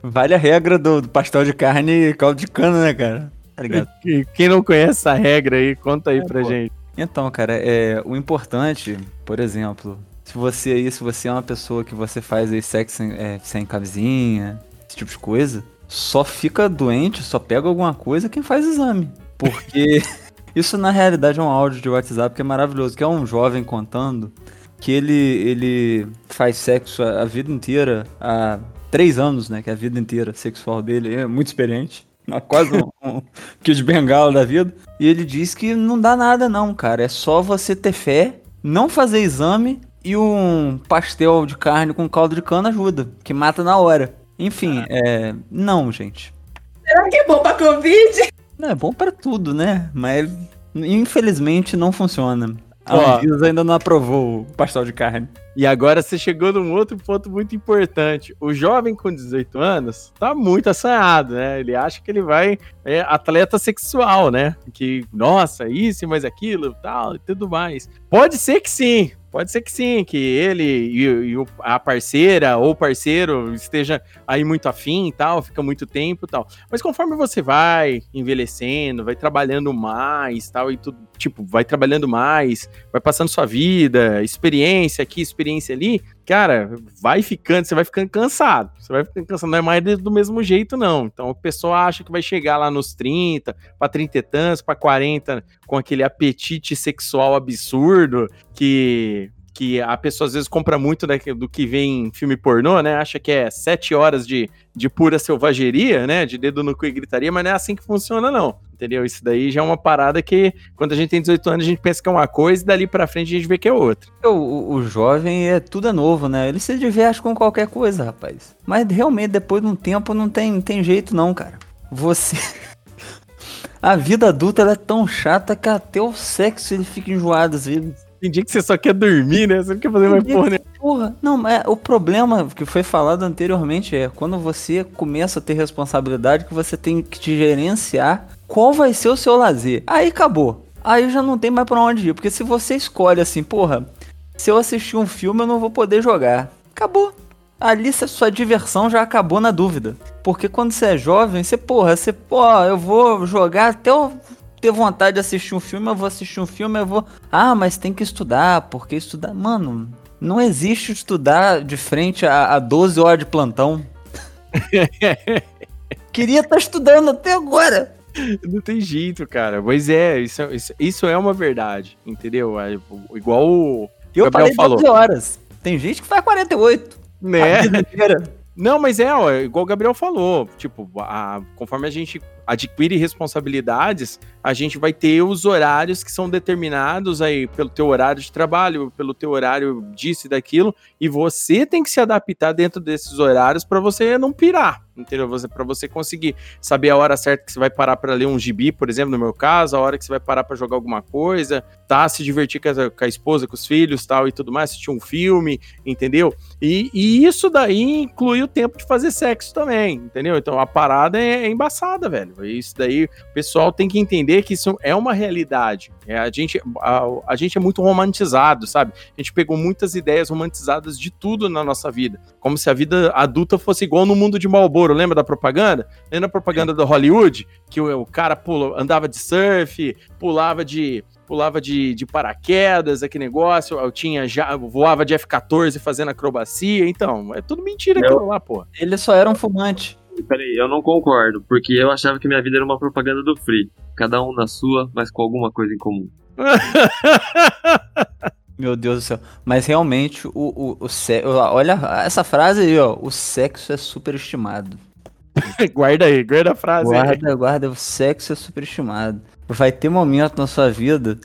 Vale a regra do, do pastel de carne e caldo de cana, né, cara? Tá ligado? Quem não conhece essa regra aí, conta aí é, pra pô. gente. Então, cara, é, o importante, por exemplo, se você aí, se você é uma pessoa que você faz aí sexo sem, é, sem camisinha, esse tipo de coisa, só fica doente, só pega alguma coisa quem faz exame. Porque isso na realidade é um áudio de WhatsApp que é maravilhoso, que é um jovem contando que ele, ele faz sexo a, a vida inteira, há três anos, né? Que é a vida inteira sexual dele, é muito experiente. Quase um, um kid bengala da vida. E ele diz que não dá nada não, cara. É só você ter fé, não fazer exame e um pastel de carne com caldo de cana ajuda, que mata na hora. Enfim, ah. é. Não, gente. Será que é bom pra Covid? Não, é bom para tudo, né? Mas infelizmente não funciona. A Anvisa ainda não aprovou o pastel de carne. E agora você chegou num outro ponto muito importante. O jovem com 18 anos tá muito assanhado, né? Ele acha que ele vai é atleta sexual, né? Que, nossa, isso, mas aquilo, tal, e tudo mais. Pode ser que sim, Pode ser que sim, que ele e, e, a parceira ou parceiro esteja aí muito afim e tal, fica muito tempo e tal. Mas conforme você vai envelhecendo, vai trabalhando mais tal, e tudo, tipo, vai trabalhando mais, vai passando sua vida, experiência aqui, experiência ali, cara, vai ficando, você vai ficando cansado. Você vai ficando cansado, não é mais do mesmo jeito, não. Então a pessoa acha que vai chegar lá nos 30, para 30 e tantos, para 40, com aquele apetite sexual absurdo que que a pessoa às vezes compra muito né, do que vem em filme pornô, né? Acha que é sete horas de, de pura selvageria, né? De dedo no cu e gritaria, mas não é assim que funciona, não. Entendeu? Isso daí já é uma parada que, quando a gente tem 18 anos, a gente pensa que é uma coisa e dali pra frente a gente vê que é outra. O, o, o jovem é tudo é novo, né? Ele se diverte com qualquer coisa, rapaz. Mas realmente, depois de um tempo, não tem, tem jeito não, cara. Você... a vida adulta é tão chata que até o sexo ele fica enjoado às vezes. Tem dia que você só quer dormir, né? Você não quer fazer mais porra, né? Porra, não, é, o problema que foi falado anteriormente é quando você começa a ter responsabilidade que você tem que te gerenciar qual vai ser o seu lazer. Aí acabou. Aí já não tem mais pra onde ir. Porque se você escolhe assim, porra, se eu assistir um filme eu não vou poder jogar. Acabou. Ali sua diversão já acabou na dúvida. Porque quando você é jovem, você, porra, você, pô, eu vou jogar até eu ter vontade de assistir um filme, eu vou assistir um filme, eu vou. Ah, mas tem que estudar, porque estudar. Mano, não existe estudar de frente a, a 12 horas de plantão. Queria estar tá estudando até agora. Não tem jeito, cara. Pois é, isso, isso, isso é uma verdade, entendeu? É, igual o eu Gabriel falou. 12 horas. Tem gente que faz 48. Né? Não, mas é, ó, igual o Gabriel falou. Tipo, a, conforme a gente adquire responsabilidades, a gente vai ter os horários que são determinados aí pelo teu horário de trabalho, pelo teu horário disso e daquilo, e você tem que se adaptar dentro desses horários para você não pirar, entendeu? Para você conseguir saber a hora certa que você vai parar para ler um gibi, por exemplo, no meu caso, a hora que você vai parar para jogar alguma coisa, tá, se divertir com a, com a, esposa, com os filhos, tal e tudo mais, assistir um filme, entendeu? E, e, isso daí inclui o tempo de fazer sexo também, entendeu? Então a parada é, é embaçada, velho. Isso daí, o pessoal tem que entender que isso é uma realidade. É, a, gente, a, a gente é muito romantizado, sabe? A gente pegou muitas ideias romantizadas de tudo na nossa vida. Como se a vida adulta fosse igual no mundo de Marlboro. Lembra da propaganda? Lembra da propaganda do Hollywood? Que o, o cara pula, andava de surf, pulava de pulava de, de paraquedas, aquele negócio, eu tinha já voava de F-14 fazendo acrobacia, então, é tudo mentira aquilo lá, pô. Ele só era um fumante. Peraí, eu não concordo, porque eu achava que minha vida era uma propaganda do Free. Cada um na sua, mas com alguma coisa em comum. Meu Deus do céu. Mas realmente, o, o, o sexo. Olha essa frase aí, ó. O sexo é superestimado. guarda aí, guarda a frase guarda, aí. Guarda, o sexo é superestimado. Vai ter momento na sua vida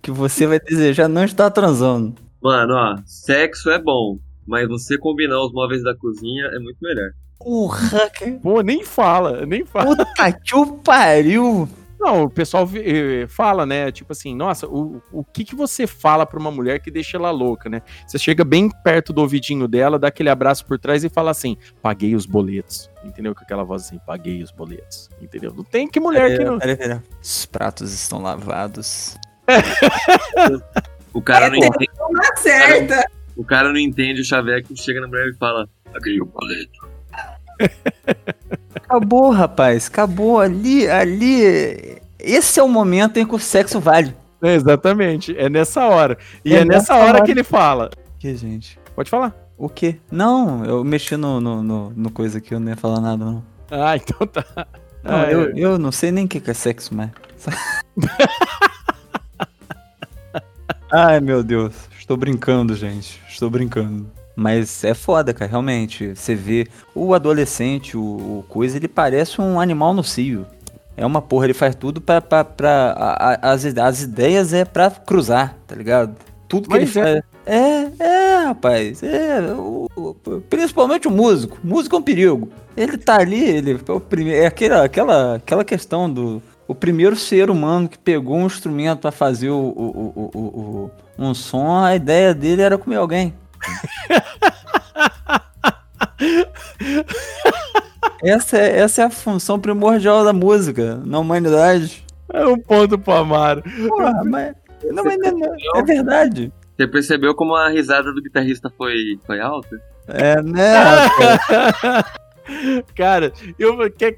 que você vai desejar não estar transando. Mano, ó, sexo é bom, mas você combinar os móveis da cozinha é muito melhor. Porra, que... Pô, nem fala, nem fala. Puta que o pariu. Não, o pessoal eh, fala, né? Tipo assim, nossa, o, o que que você fala pra uma mulher que deixa ela louca, né? Você chega bem perto do ouvidinho dela, dá aquele abraço por trás e fala assim: paguei os boletos. Entendeu? Com aquela voz assim: paguei os boletos. Entendeu? Não tem que mulher que não. Pera, pera. Os pratos estão lavados. o cara não entende. O cara não entende o chaveco, chega na mulher e fala: paguei o boleto. Acabou, rapaz. Acabou ali, ali. Esse é o momento em que o sexo vale. É, exatamente. É nessa hora. E é, é nessa, hora, hora, que ele fala. Que, gente? Pode falar. O quê? Não, eu mexi no, no, no, no coisa aqui, eu não ia falar nada, não. Ah, então tá. Não, ah, eu, é. eu não sei nem o que é sexo, mas. Ai, meu Deus. Estou brincando, gente. Estou brincando. Mas é foda, cara, realmente. Você vê o adolescente, o, o coisa, ele parece um animal no cio. É uma porra, ele faz tudo pra. pra, pra a, a, as, as ideias é pra cruzar, tá ligado? Tudo que Mas ele é. faz. É, é, rapaz. É, o, o, principalmente o músico. O músico é um perigo. Ele tá ali, ele é o primeiro. É aquela, aquela, aquela questão do. O primeiro ser humano que pegou um instrumento para fazer o, o, o, um som, a ideia dele era comer alguém essa, é, essa é a função primordial da música na humanidade. É um ponto pro Amaro. Porra, mas, não, mas não, é verdade. Você percebeu como a risada do guitarrista foi, foi alta? É, né? Cara, eu,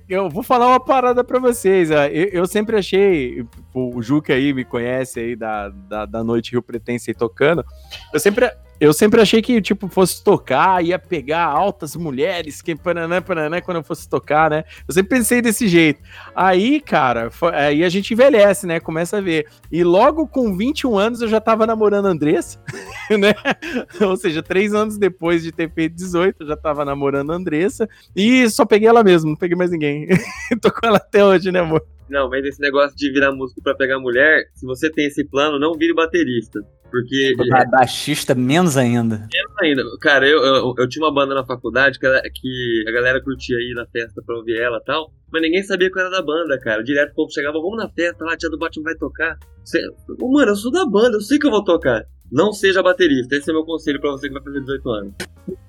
eu vou falar uma parada pra vocês. Eu, eu sempre achei, o Juca aí me conhece aí da, da, da Noite Rio Pretense tocando. Eu sempre eu sempre achei que, tipo, fosse tocar, ia pegar altas mulheres, que pananã, pananã, quando eu fosse tocar, né? Eu sempre pensei desse jeito. Aí, cara, foi, aí a gente envelhece, né? Começa a ver. E logo com 21 anos eu já tava namorando a Andressa, né? Ou seja, três anos depois de ter feito 18, eu já tava namorando a Andressa. E só peguei ela mesmo, não peguei mais ninguém. Tô com ela até hoje, né, amor? Não, mas esse negócio de virar músico para pegar mulher, se você tem esse plano, não vire baterista. Porque. Ba baixista, menos ainda. Menos ainda. Cara, eu, eu, eu, tinha uma banda na faculdade que, que a galera curtia ir na festa pra ouvir ela e tal, mas ninguém sabia que eu era da banda, cara. Direto o povo chegava, vamos na festa lá, a tia do Batman vai tocar. Você, oh, mano, eu sou da banda, eu sei que eu vou tocar. Não seja baterista, esse é meu conselho para você que vai fazer 18 anos.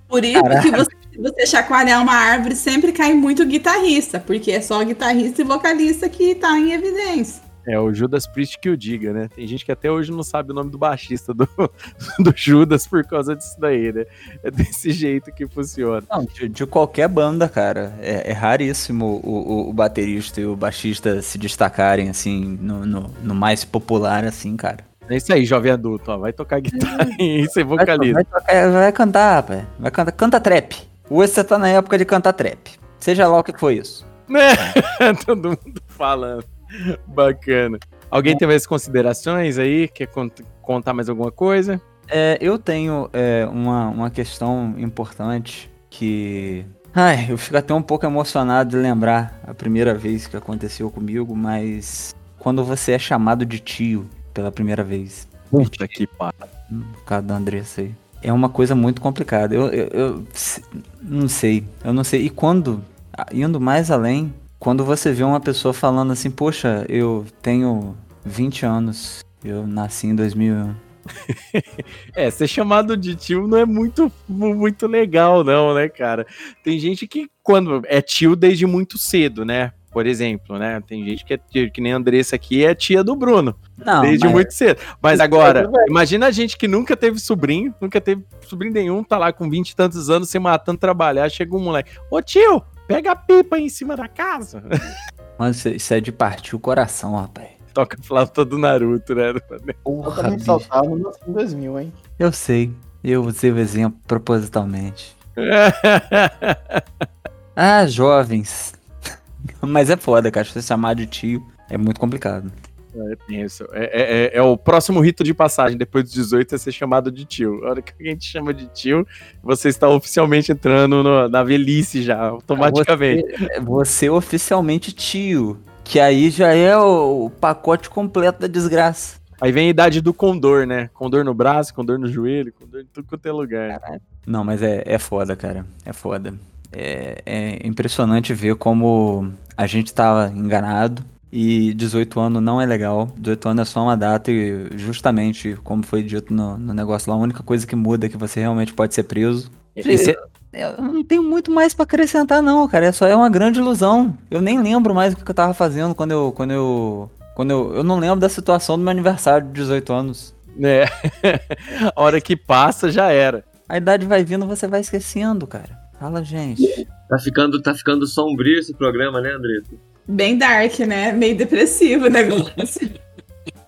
Por isso Caraca. que você, você chacoalhar uma árvore sempre cai muito guitarrista, porque é só guitarrista e vocalista que tá em evidência. É o Judas Priest que o diga, né? Tem gente que até hoje não sabe o nome do baixista do, do Judas por causa disso daí, né? É desse jeito que funciona. Não, de, de qualquer banda, cara. É, é raríssimo o, o, o, baterista e o baixista se destacarem, assim, no, no, no, mais popular, assim, cara. É isso aí, jovem adulto, ó. Vai tocar guitarra e ser vocalista. Vai, vai, tocar, vai cantar, rapaz. Vai cantar, canta trap. Hoje você tá na época de cantar trap. Seja lá o que foi isso. É, todo mundo falando. Bacana. Alguém tem mais considerações aí? Quer contar mais alguma coisa? É, eu tenho é, uma, uma questão importante que. Ai, eu fico até um pouco emocionado de lembrar a primeira vez que aconteceu comigo, mas quando você é chamado de tio pela primeira vez. Puta que pariu. Por causa da Andressa aí. É uma coisa muito complicada. Eu, eu, eu não sei. Eu não sei. E quando, indo mais além, quando você vê uma pessoa falando assim, poxa, eu tenho 20 anos, eu nasci em 2001. é, ser chamado de tio não é muito, muito legal, não, né, cara? Tem gente que, quando é tio desde muito cedo, né? Por exemplo, né? Tem gente que é que nem a Andressa aqui é tia do Bruno. Não, desde mas... muito cedo. Mas agora, imagina a gente que nunca teve sobrinho, nunca teve sobrinho nenhum, tá lá com 20 e tantos anos, se matando, trabalhar, chega um moleque. Ô tio, Pega a pipa aí em cima da casa. Mano, isso é de partir o coração, rapaz. Toca a flauta do Naruto, né? Porra, eu também saltava no 2000, hein? Eu sei. Eu usei o exemplo propositalmente. ah, jovens. Mas é foda, cara. Você chamar de tio é muito complicado. É. É, é, é, é, o próximo rito de passagem, depois dos 18, é ser chamado de tio. A hora que alguém te chama de tio, você está oficialmente entrando no, na velhice já, automaticamente. Você, você oficialmente tio, que aí já é o, o pacote completo da desgraça. Aí vem a idade do condor, né? Condor no braço, condor no joelho, condor em tudo quanto é lugar. Não, mas é, é foda, cara. É foda. É, é impressionante ver como a gente tava enganado e 18 anos não é legal. 18 anos é só uma data e justamente, como foi dito no, no negócio lá, a única coisa que muda é que você realmente pode ser preso. Esse... Eu não tenho muito mais para acrescentar não, cara. É só é uma grande ilusão. Eu nem lembro mais o que eu tava fazendo quando eu quando eu quando eu, eu não lembro da situação do meu aniversário de 18 anos. É. a hora que passa já era. A idade vai vindo, você vai esquecendo, cara. Fala, gente. Tá ficando tá ficando sombrio esse programa, né, Andressa? Bem dark, né? Meio depressivo o negócio.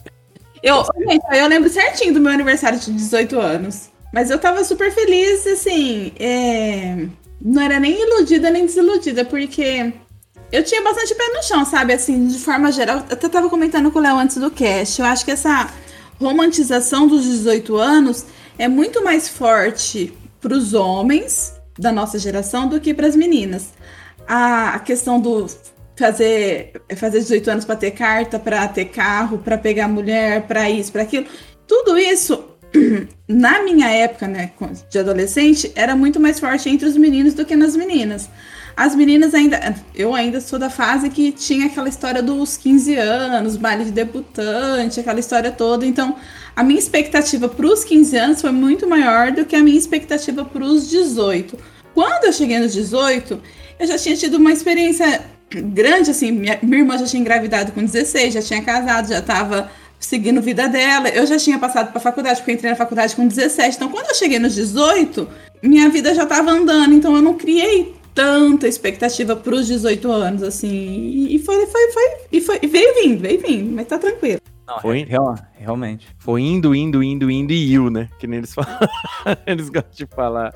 eu, gente, eu lembro certinho do meu aniversário de 18 anos. Mas eu tava super feliz, assim. É... Não era nem iludida nem desiludida, porque eu tinha bastante pé no chão, sabe? Assim, de forma geral. Eu até tava comentando com o Léo antes do cast. Eu acho que essa romantização dos 18 anos é muito mais forte para os homens da nossa geração do que para as meninas. A questão do fazer fazer 18 anos para ter carta, para ter carro, para pegar mulher, para isso, para aquilo. Tudo isso na minha época, né, de adolescente, era muito mais forte entre os meninos do que nas meninas. As meninas ainda, eu ainda sou da fase que tinha aquela história dos 15 anos, baile de debutante, aquela história toda. Então, a minha expectativa para os 15 anos foi muito maior do que a minha expectativa para os 18. Quando eu cheguei nos 18, eu já tinha tido uma experiência grande, assim, minha, minha irmã já tinha engravidado com 16, já tinha casado, já estava seguindo a vida dela. Eu já tinha passado para faculdade, porque eu entrei na faculdade com 17. Então, quando eu cheguei nos 18, minha vida já estava andando. Então, eu não criei tanta expectativa para os 18 anos, assim. E foi, foi, foi, e foi, e veio vindo, veio vindo, mas tá tranquilo. Não, foi? Real, realmente. Foi indo, indo, indo, indo e iu, né? Que nem eles falam. eles gostam de falar.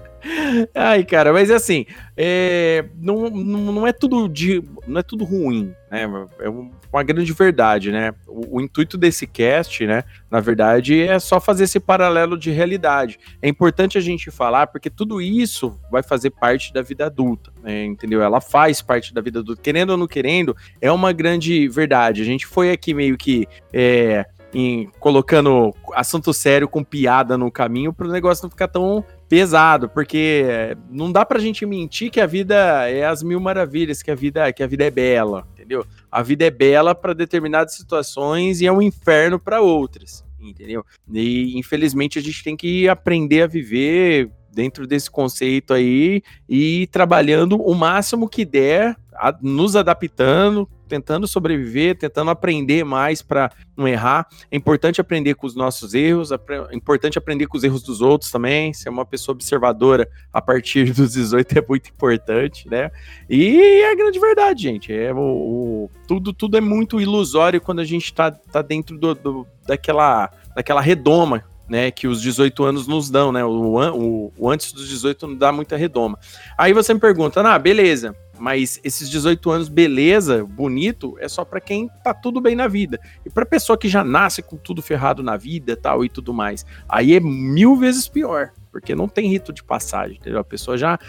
Ai, cara, mas é assim, é, não, não, não, é tudo de, não é tudo ruim, né? É uma grande verdade, né? O, o, intuito desse cast, né? Na verdade, é só fazer esse paralelo de realidade. É importante a gente falar porque tudo isso vai fazer parte da vida adulta, né? Entendeu? Ela faz parte da vida adulta, querendo ou não querendo, é uma grande verdade. A gente foi aqui meio que é, em, colocando assunto sério com piada no caminho para o negócio não ficar tão pesado, porque não dá pra gente mentir que a vida é as mil maravilhas, que a vida, que a vida é bela, entendeu? A vida é bela para determinadas situações e é um inferno para outras, entendeu? E infelizmente a gente tem que aprender a viver dentro desse conceito aí e trabalhando o máximo que der, a, nos adaptando, tentando sobreviver, tentando aprender mais para não errar. É importante aprender com os nossos erros, é importante aprender com os erros dos outros também. Ser uma pessoa observadora a partir dos 18 é muito importante, né? E é a grande verdade, gente. É o, o tudo, tudo é muito ilusório quando a gente está tá dentro do, do, daquela, daquela redoma né, que os 18 anos nos dão, né? O, o, o, antes dos 18 não dá muita redoma. Aí você me pergunta, ah, beleza, mas esses 18 anos, beleza, bonito, é só para quem tá tudo bem na vida. E pra pessoa que já nasce com tudo ferrado na vida tal e tudo mais, aí é mil vezes pior. Porque não tem rito de passagem, entendeu? A pessoa já,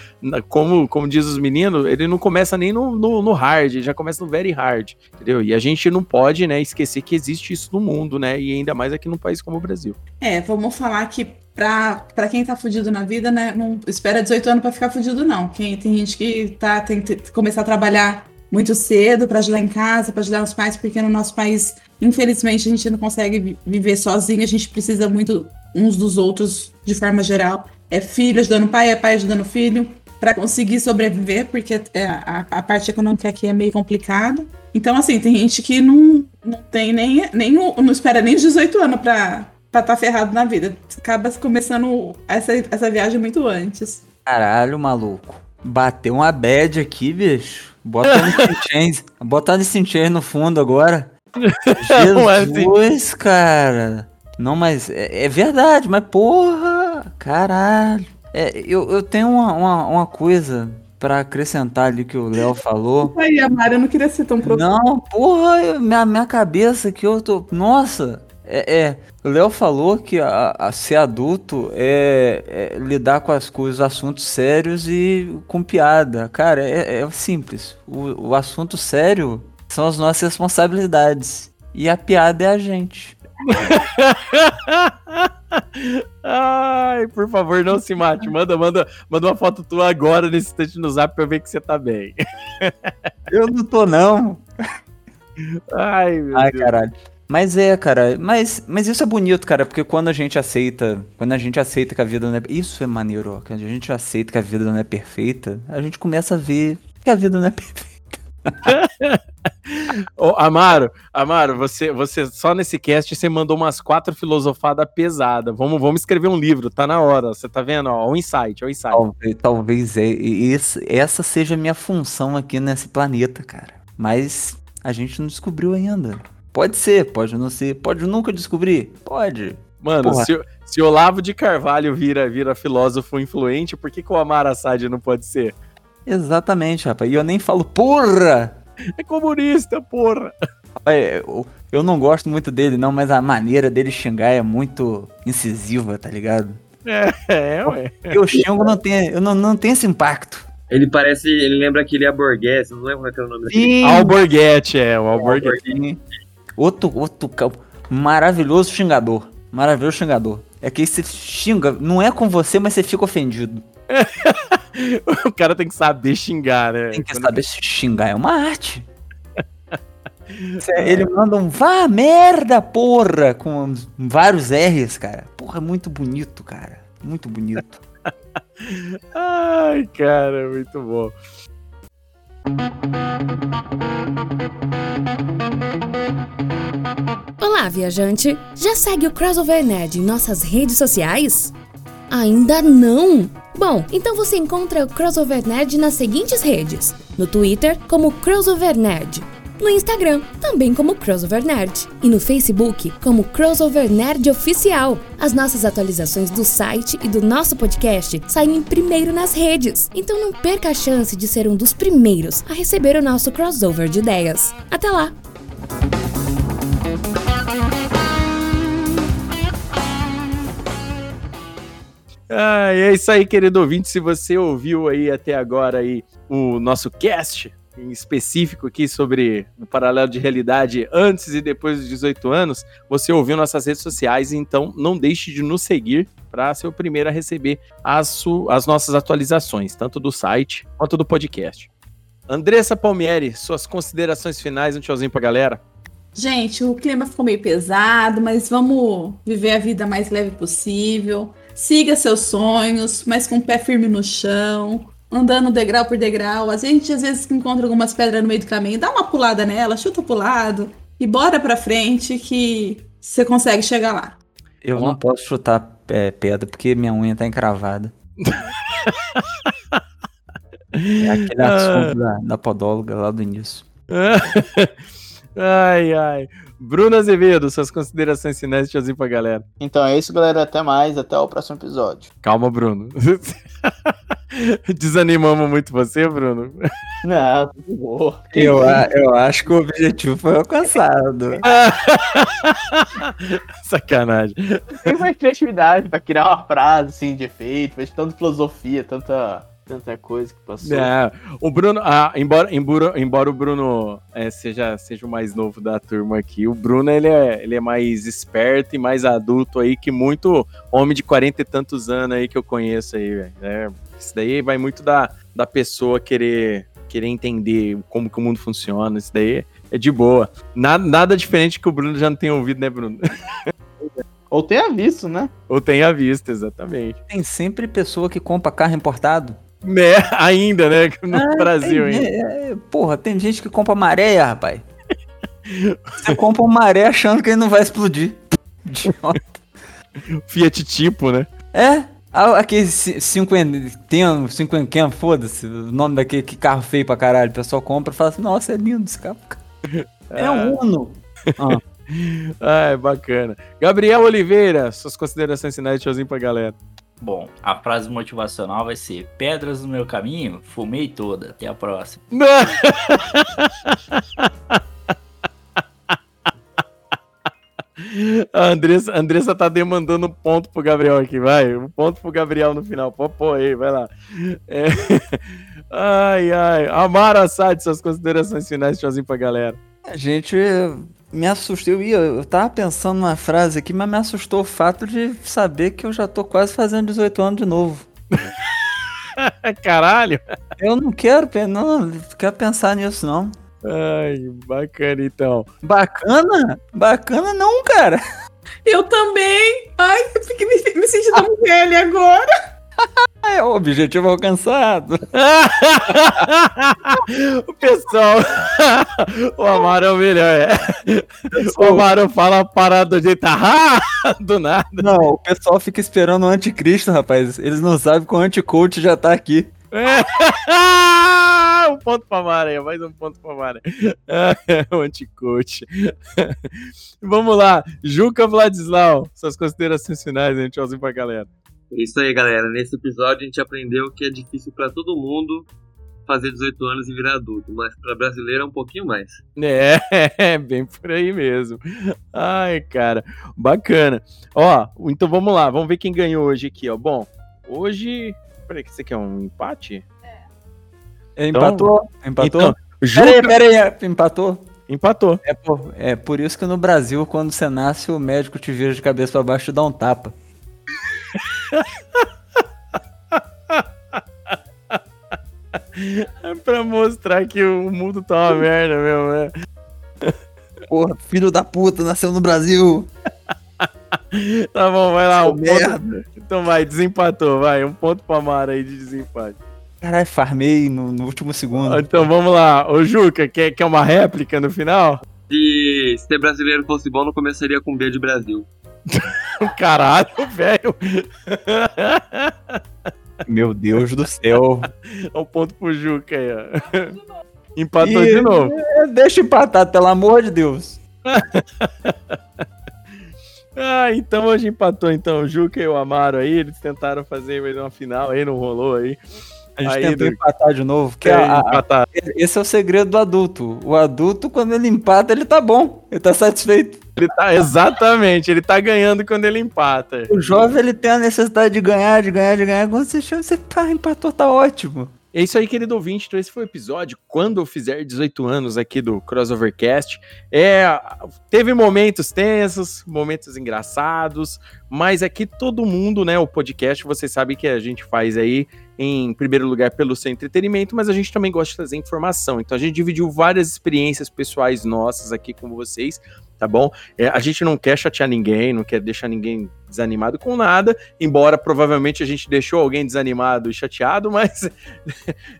como, como diz os meninos, ele não começa nem no, no, no hard, já começa no very hard, entendeu? E a gente não pode, né, esquecer que existe isso no mundo, né? E ainda mais aqui num país como o Brasil. É, vamos falar que pra, quem tá fudido na vida, né? Não espera 18 anos para ficar fudido, não. Quem, tem gente que tá, tem que começar a trabalhar muito cedo para ajudar em casa, para ajudar os pais, porque no nosso país, infelizmente, a gente não consegue viver sozinho, a gente precisa muito uns dos outros de forma geral. É filho ajudando pai, é pai ajudando filho, para conseguir sobreviver, porque é, a, a, parte econômica aqui é meio complicada. Então, assim, tem gente que não, não tem nem, nem não espera nem 18 anos para pra estar tá ferrado na vida. Acaba começando essa, essa viagem muito antes. Caralho, maluco. Bateu uma bad aqui, bicho. Bota no Chains. Bota no Chains no fundo agora. Jesus, cara. Não, mas é, é, verdade, mas porra, caralho. É, eu, eu tenho uma, uma, uma coisa para acrescentar ali que o Léo falou. Aí, Amara, eu não queria ser tão profundo. Não, porra, minha, minha cabeça que eu tô. Nossa, é, é, o Léo falou que a, a, ser adulto é, é, lidar com as coisas, assuntos sérios e com piada. Cara, é, é simples. O, o, assunto sério são as nossas responsabilidades. E a piada é a gente. Ai, por favor, não se mate. Manda, manda, manda uma foto tua agora nesse instante no zap pra eu ver que você tá bem. eu não tô, não. Ai, meu Ai, Deus. caralho. Mas é, cara, mas, mas isso é bonito, cara, porque quando a gente aceita, quando a gente aceita que a vida não é, isso é maneiro, ó, quando a gente aceita que a vida não é perfeita, a gente começa a ver que a vida não é perfeita. Ô, Amaro, Amaro, você, você só nesse cast você mandou umas quatro filosofadas pesadas. Vamos, vamos escrever um livro, tá na hora. Você tá vendo? Ó, o insight, o insight. Talvez, talvez é, esse, essa seja a minha função aqui nesse planeta, cara. Mas a gente não descobriu ainda. Pode ser, pode não ser, pode nunca descobrir? Pode. Mano, se, se Olavo de Carvalho vira, vira filósofo influente, por que, que o Amar Assad não pode ser? Exatamente, rapaz. E eu nem falo porra! É comunista, porra! Rapaz, eu, eu não gosto muito dele, não, mas a maneira dele xingar é muito incisiva, tá ligado? É, é, ué. Eu xingo, não tem, eu não, não tem esse impacto. Ele parece, ele lembra aquele Alborguete, não lembro qual é o nome dele. Alborguete, é, o Alborguete. Outro, outro maravilhoso xingador. Maravilhoso xingador. É que você xinga, não é com você, mas você fica ofendido. o cara tem que saber xingar, né? Tem que Quando... saber xingar, é uma arte. Ele manda um vá merda, porra, com vários R's, cara. Porra, é muito bonito, cara. Muito bonito. Ai, cara, muito bom. Olá, viajante! Já segue o Crossover Nerd em nossas redes sociais? Ainda não? Bom, então você encontra o Crossover Nerd nas seguintes redes: no Twitter como Crossover Nerd, no Instagram, também como Crossover Nerd, e no Facebook como Crossover Nerd Oficial. As nossas atualizações do site e do nosso podcast saem primeiro nas redes, então não perca a chance de ser um dos primeiros a receber o nosso crossover de ideias. Até lá! Ah, é isso aí, querido ouvinte. Se você ouviu aí até agora aí o nosso cast em específico aqui sobre o paralelo de realidade antes e depois dos 18 anos, você ouviu nossas redes sociais, então não deixe de nos seguir para ser o primeiro a receber as, as nossas atualizações, tanto do site quanto do podcast. Andressa Palmieri, suas considerações finais, um tchauzinho pra galera. Gente, o clima ficou meio pesado, mas vamos viver a vida mais leve possível. Siga seus sonhos, mas com o pé firme no chão, andando degrau por degrau. A gente às vezes encontra algumas pedras no meio do caminho, dá uma pulada nela, chuta pro lado e bora pra frente que você consegue chegar lá. Eu não posso chutar é, pedra porque minha unha tá encravada. é aquele assunto da, da podóloga lá do início. ai, ai. Bruno Azevedo, suas considerações finais, tchauzinho pra galera. Então é isso, galera. Até mais. Até o próximo episódio. Calma, Bruno. Desanimamos muito você, Bruno? Não, tudo bom. Eu, eu acho que o objetivo foi alcançado. Sacanagem. Tem mais criatividade pra criar uma frase assim de efeito, fez tanta filosofia, tanta tanta coisa que passou. É, o Bruno, ah, embora, embora, embora o Bruno é, seja, seja o mais novo da turma aqui, o Bruno ele é, ele é mais esperto e mais adulto aí que muito homem de 40 e tantos anos aí que eu conheço aí, velho. É, isso daí vai muito da, da pessoa querer, querer entender como que o mundo funciona, isso daí é de boa. Nada, nada diferente que o Bruno já não tenha ouvido, né, Bruno? Ou tenha visto, né? Ou tenha visto, exatamente. Tem sempre pessoa que compra carro importado. Né, ainda, né? No ah, Brasil tem, ainda. É, porra, tem gente que compra maré, rapaz. Você compra uma maré achando que ele não vai explodir. Idiota. Fiat tipo, né? É. Aquele cinquenteno, cinquenteno, foda-se, o nome daquele que carro feio pra caralho. O pessoal compra e fala assim, nossa, é lindo esse carro. É um ah. Uno. Ah. ah, é bacana. Gabriel Oliveira, suas considerações finais, tchauzinho pra galera. Bom, a frase motivacional vai ser: Pedras no meu caminho, fumei toda. Até a próxima. A Andressa, a Andressa tá demandando um ponto pro Gabriel aqui, vai. Um ponto pro Gabriel no final. Pô, pô aí, vai lá. É... Ai, ai. Amara Assad, suas considerações finais, tchauzinho pra galera. A gente me assustou. Eu, ia, eu tava pensando numa frase aqui, mas me assustou o fato de saber que eu já tô quase fazendo 18 anos de novo. Caralho! Eu não quero, não, não quero pensar nisso, não. Ai, bacana então. Bacana? Bacana não, cara. Eu também. Ai, eu fiquei me, me sentindo ah. velha agora. É o objetivo alcançado. o pessoal. o Amaro é o melhor, é. O Amaro fala a parada do jeito ah, do nada. Não, o pessoal fica esperando o anticristo, rapaz. Eles não sabem que o anticoach já tá aqui. É. um ponto pra Mara mais um ponto pra Mara. o anticoach. Vamos lá, Juca Vladislau, suas considerações finais, hein? Tchauzinho pra galera. É isso aí, galera. Nesse episódio a gente aprendeu que é difícil para todo mundo fazer 18 anos e virar adulto, mas para brasileiro é um pouquinho mais. É, bem por aí mesmo. Ai, cara, bacana. Ó, então vamos lá, vamos ver quem ganhou hoje aqui, ó. Bom, hoje, peraí, que você quer um empate? É. Empatou? Então, empatou? Então, Juca... Peraí, peraí, empatou? Empatou. É por, é por isso que no Brasil, quando você nasce, o médico te vira de cabeça para baixo e dá um tapa. É pra mostrar que o mundo tá uma merda mesmo, né? Porra, filho da puta, nasceu no Brasil. tá bom, vai lá. Um merda. Ponto... Então vai, desempatou, vai. Um ponto pra Mara aí de desempate. Caralho, farmei no, no, último segundo. Então vamos lá. Ô Juca, quer, quer uma réplica no final? Se ser brasileiro fosse bom, não começaria com B de Brasil. Caralho, velho. Meu Deus do céu. Olha um ponto pro Juca aí, ó. Empatou e, de novo. É, deixa empatar, pelo amor de Deus. ah, então hoje empatou então o Juca e o Amaro aí, eles tentaram fazer uma final aí, não rolou aí. A gente aí, tentou do... empatar de novo. Que é, a, esse é o segredo do adulto. O adulto, quando ele empata, ele tá bom. Ele tá satisfeito. Ele tá, exatamente, ele tá ganhando quando ele empata. O jovem, ele tem a necessidade de ganhar, de ganhar, de ganhar. Quando você chama, você tá, empatou, tá ótimo. É isso aí, querido ouvinte. Então, esse foi o episódio. Quando eu fizer 18 anos aqui do Crossovercast. É, teve momentos tensos, momentos engraçados, mas aqui todo mundo, né? O podcast, você sabe que a gente faz aí, em primeiro lugar, pelo seu entretenimento, mas a gente também gosta de trazer informação. Então, a gente dividiu várias experiências pessoais nossas aqui com vocês tá bom? É, a gente não quer chatear ninguém, não quer deixar ninguém desanimado com nada, embora provavelmente a gente deixou alguém desanimado e chateado, mas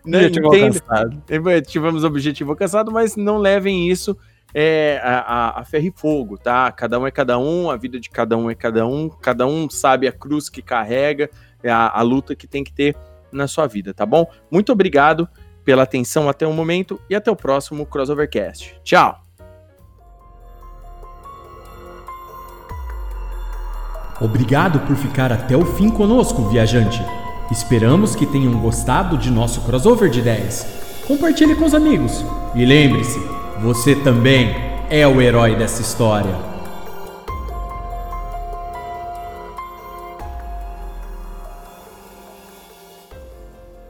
né, entende, é, tivemos objetivo alcançado, mas não levem isso é, a, a, ferro e fogo, tá? Cada um é cada um, a vida de cada um é cada um, cada um sabe a cruz que carrega, é a, a luta que tem que ter na sua vida, tá bom? Muito obrigado pela atenção até o momento e até o próximo Crossovercast. Tchau! Obrigado por ficar até o fim conosco, viajante. Esperamos que tenham gostado de nosso crossover de ideias. Compartilhe com os amigos. E lembre-se, você também é o herói dessa história.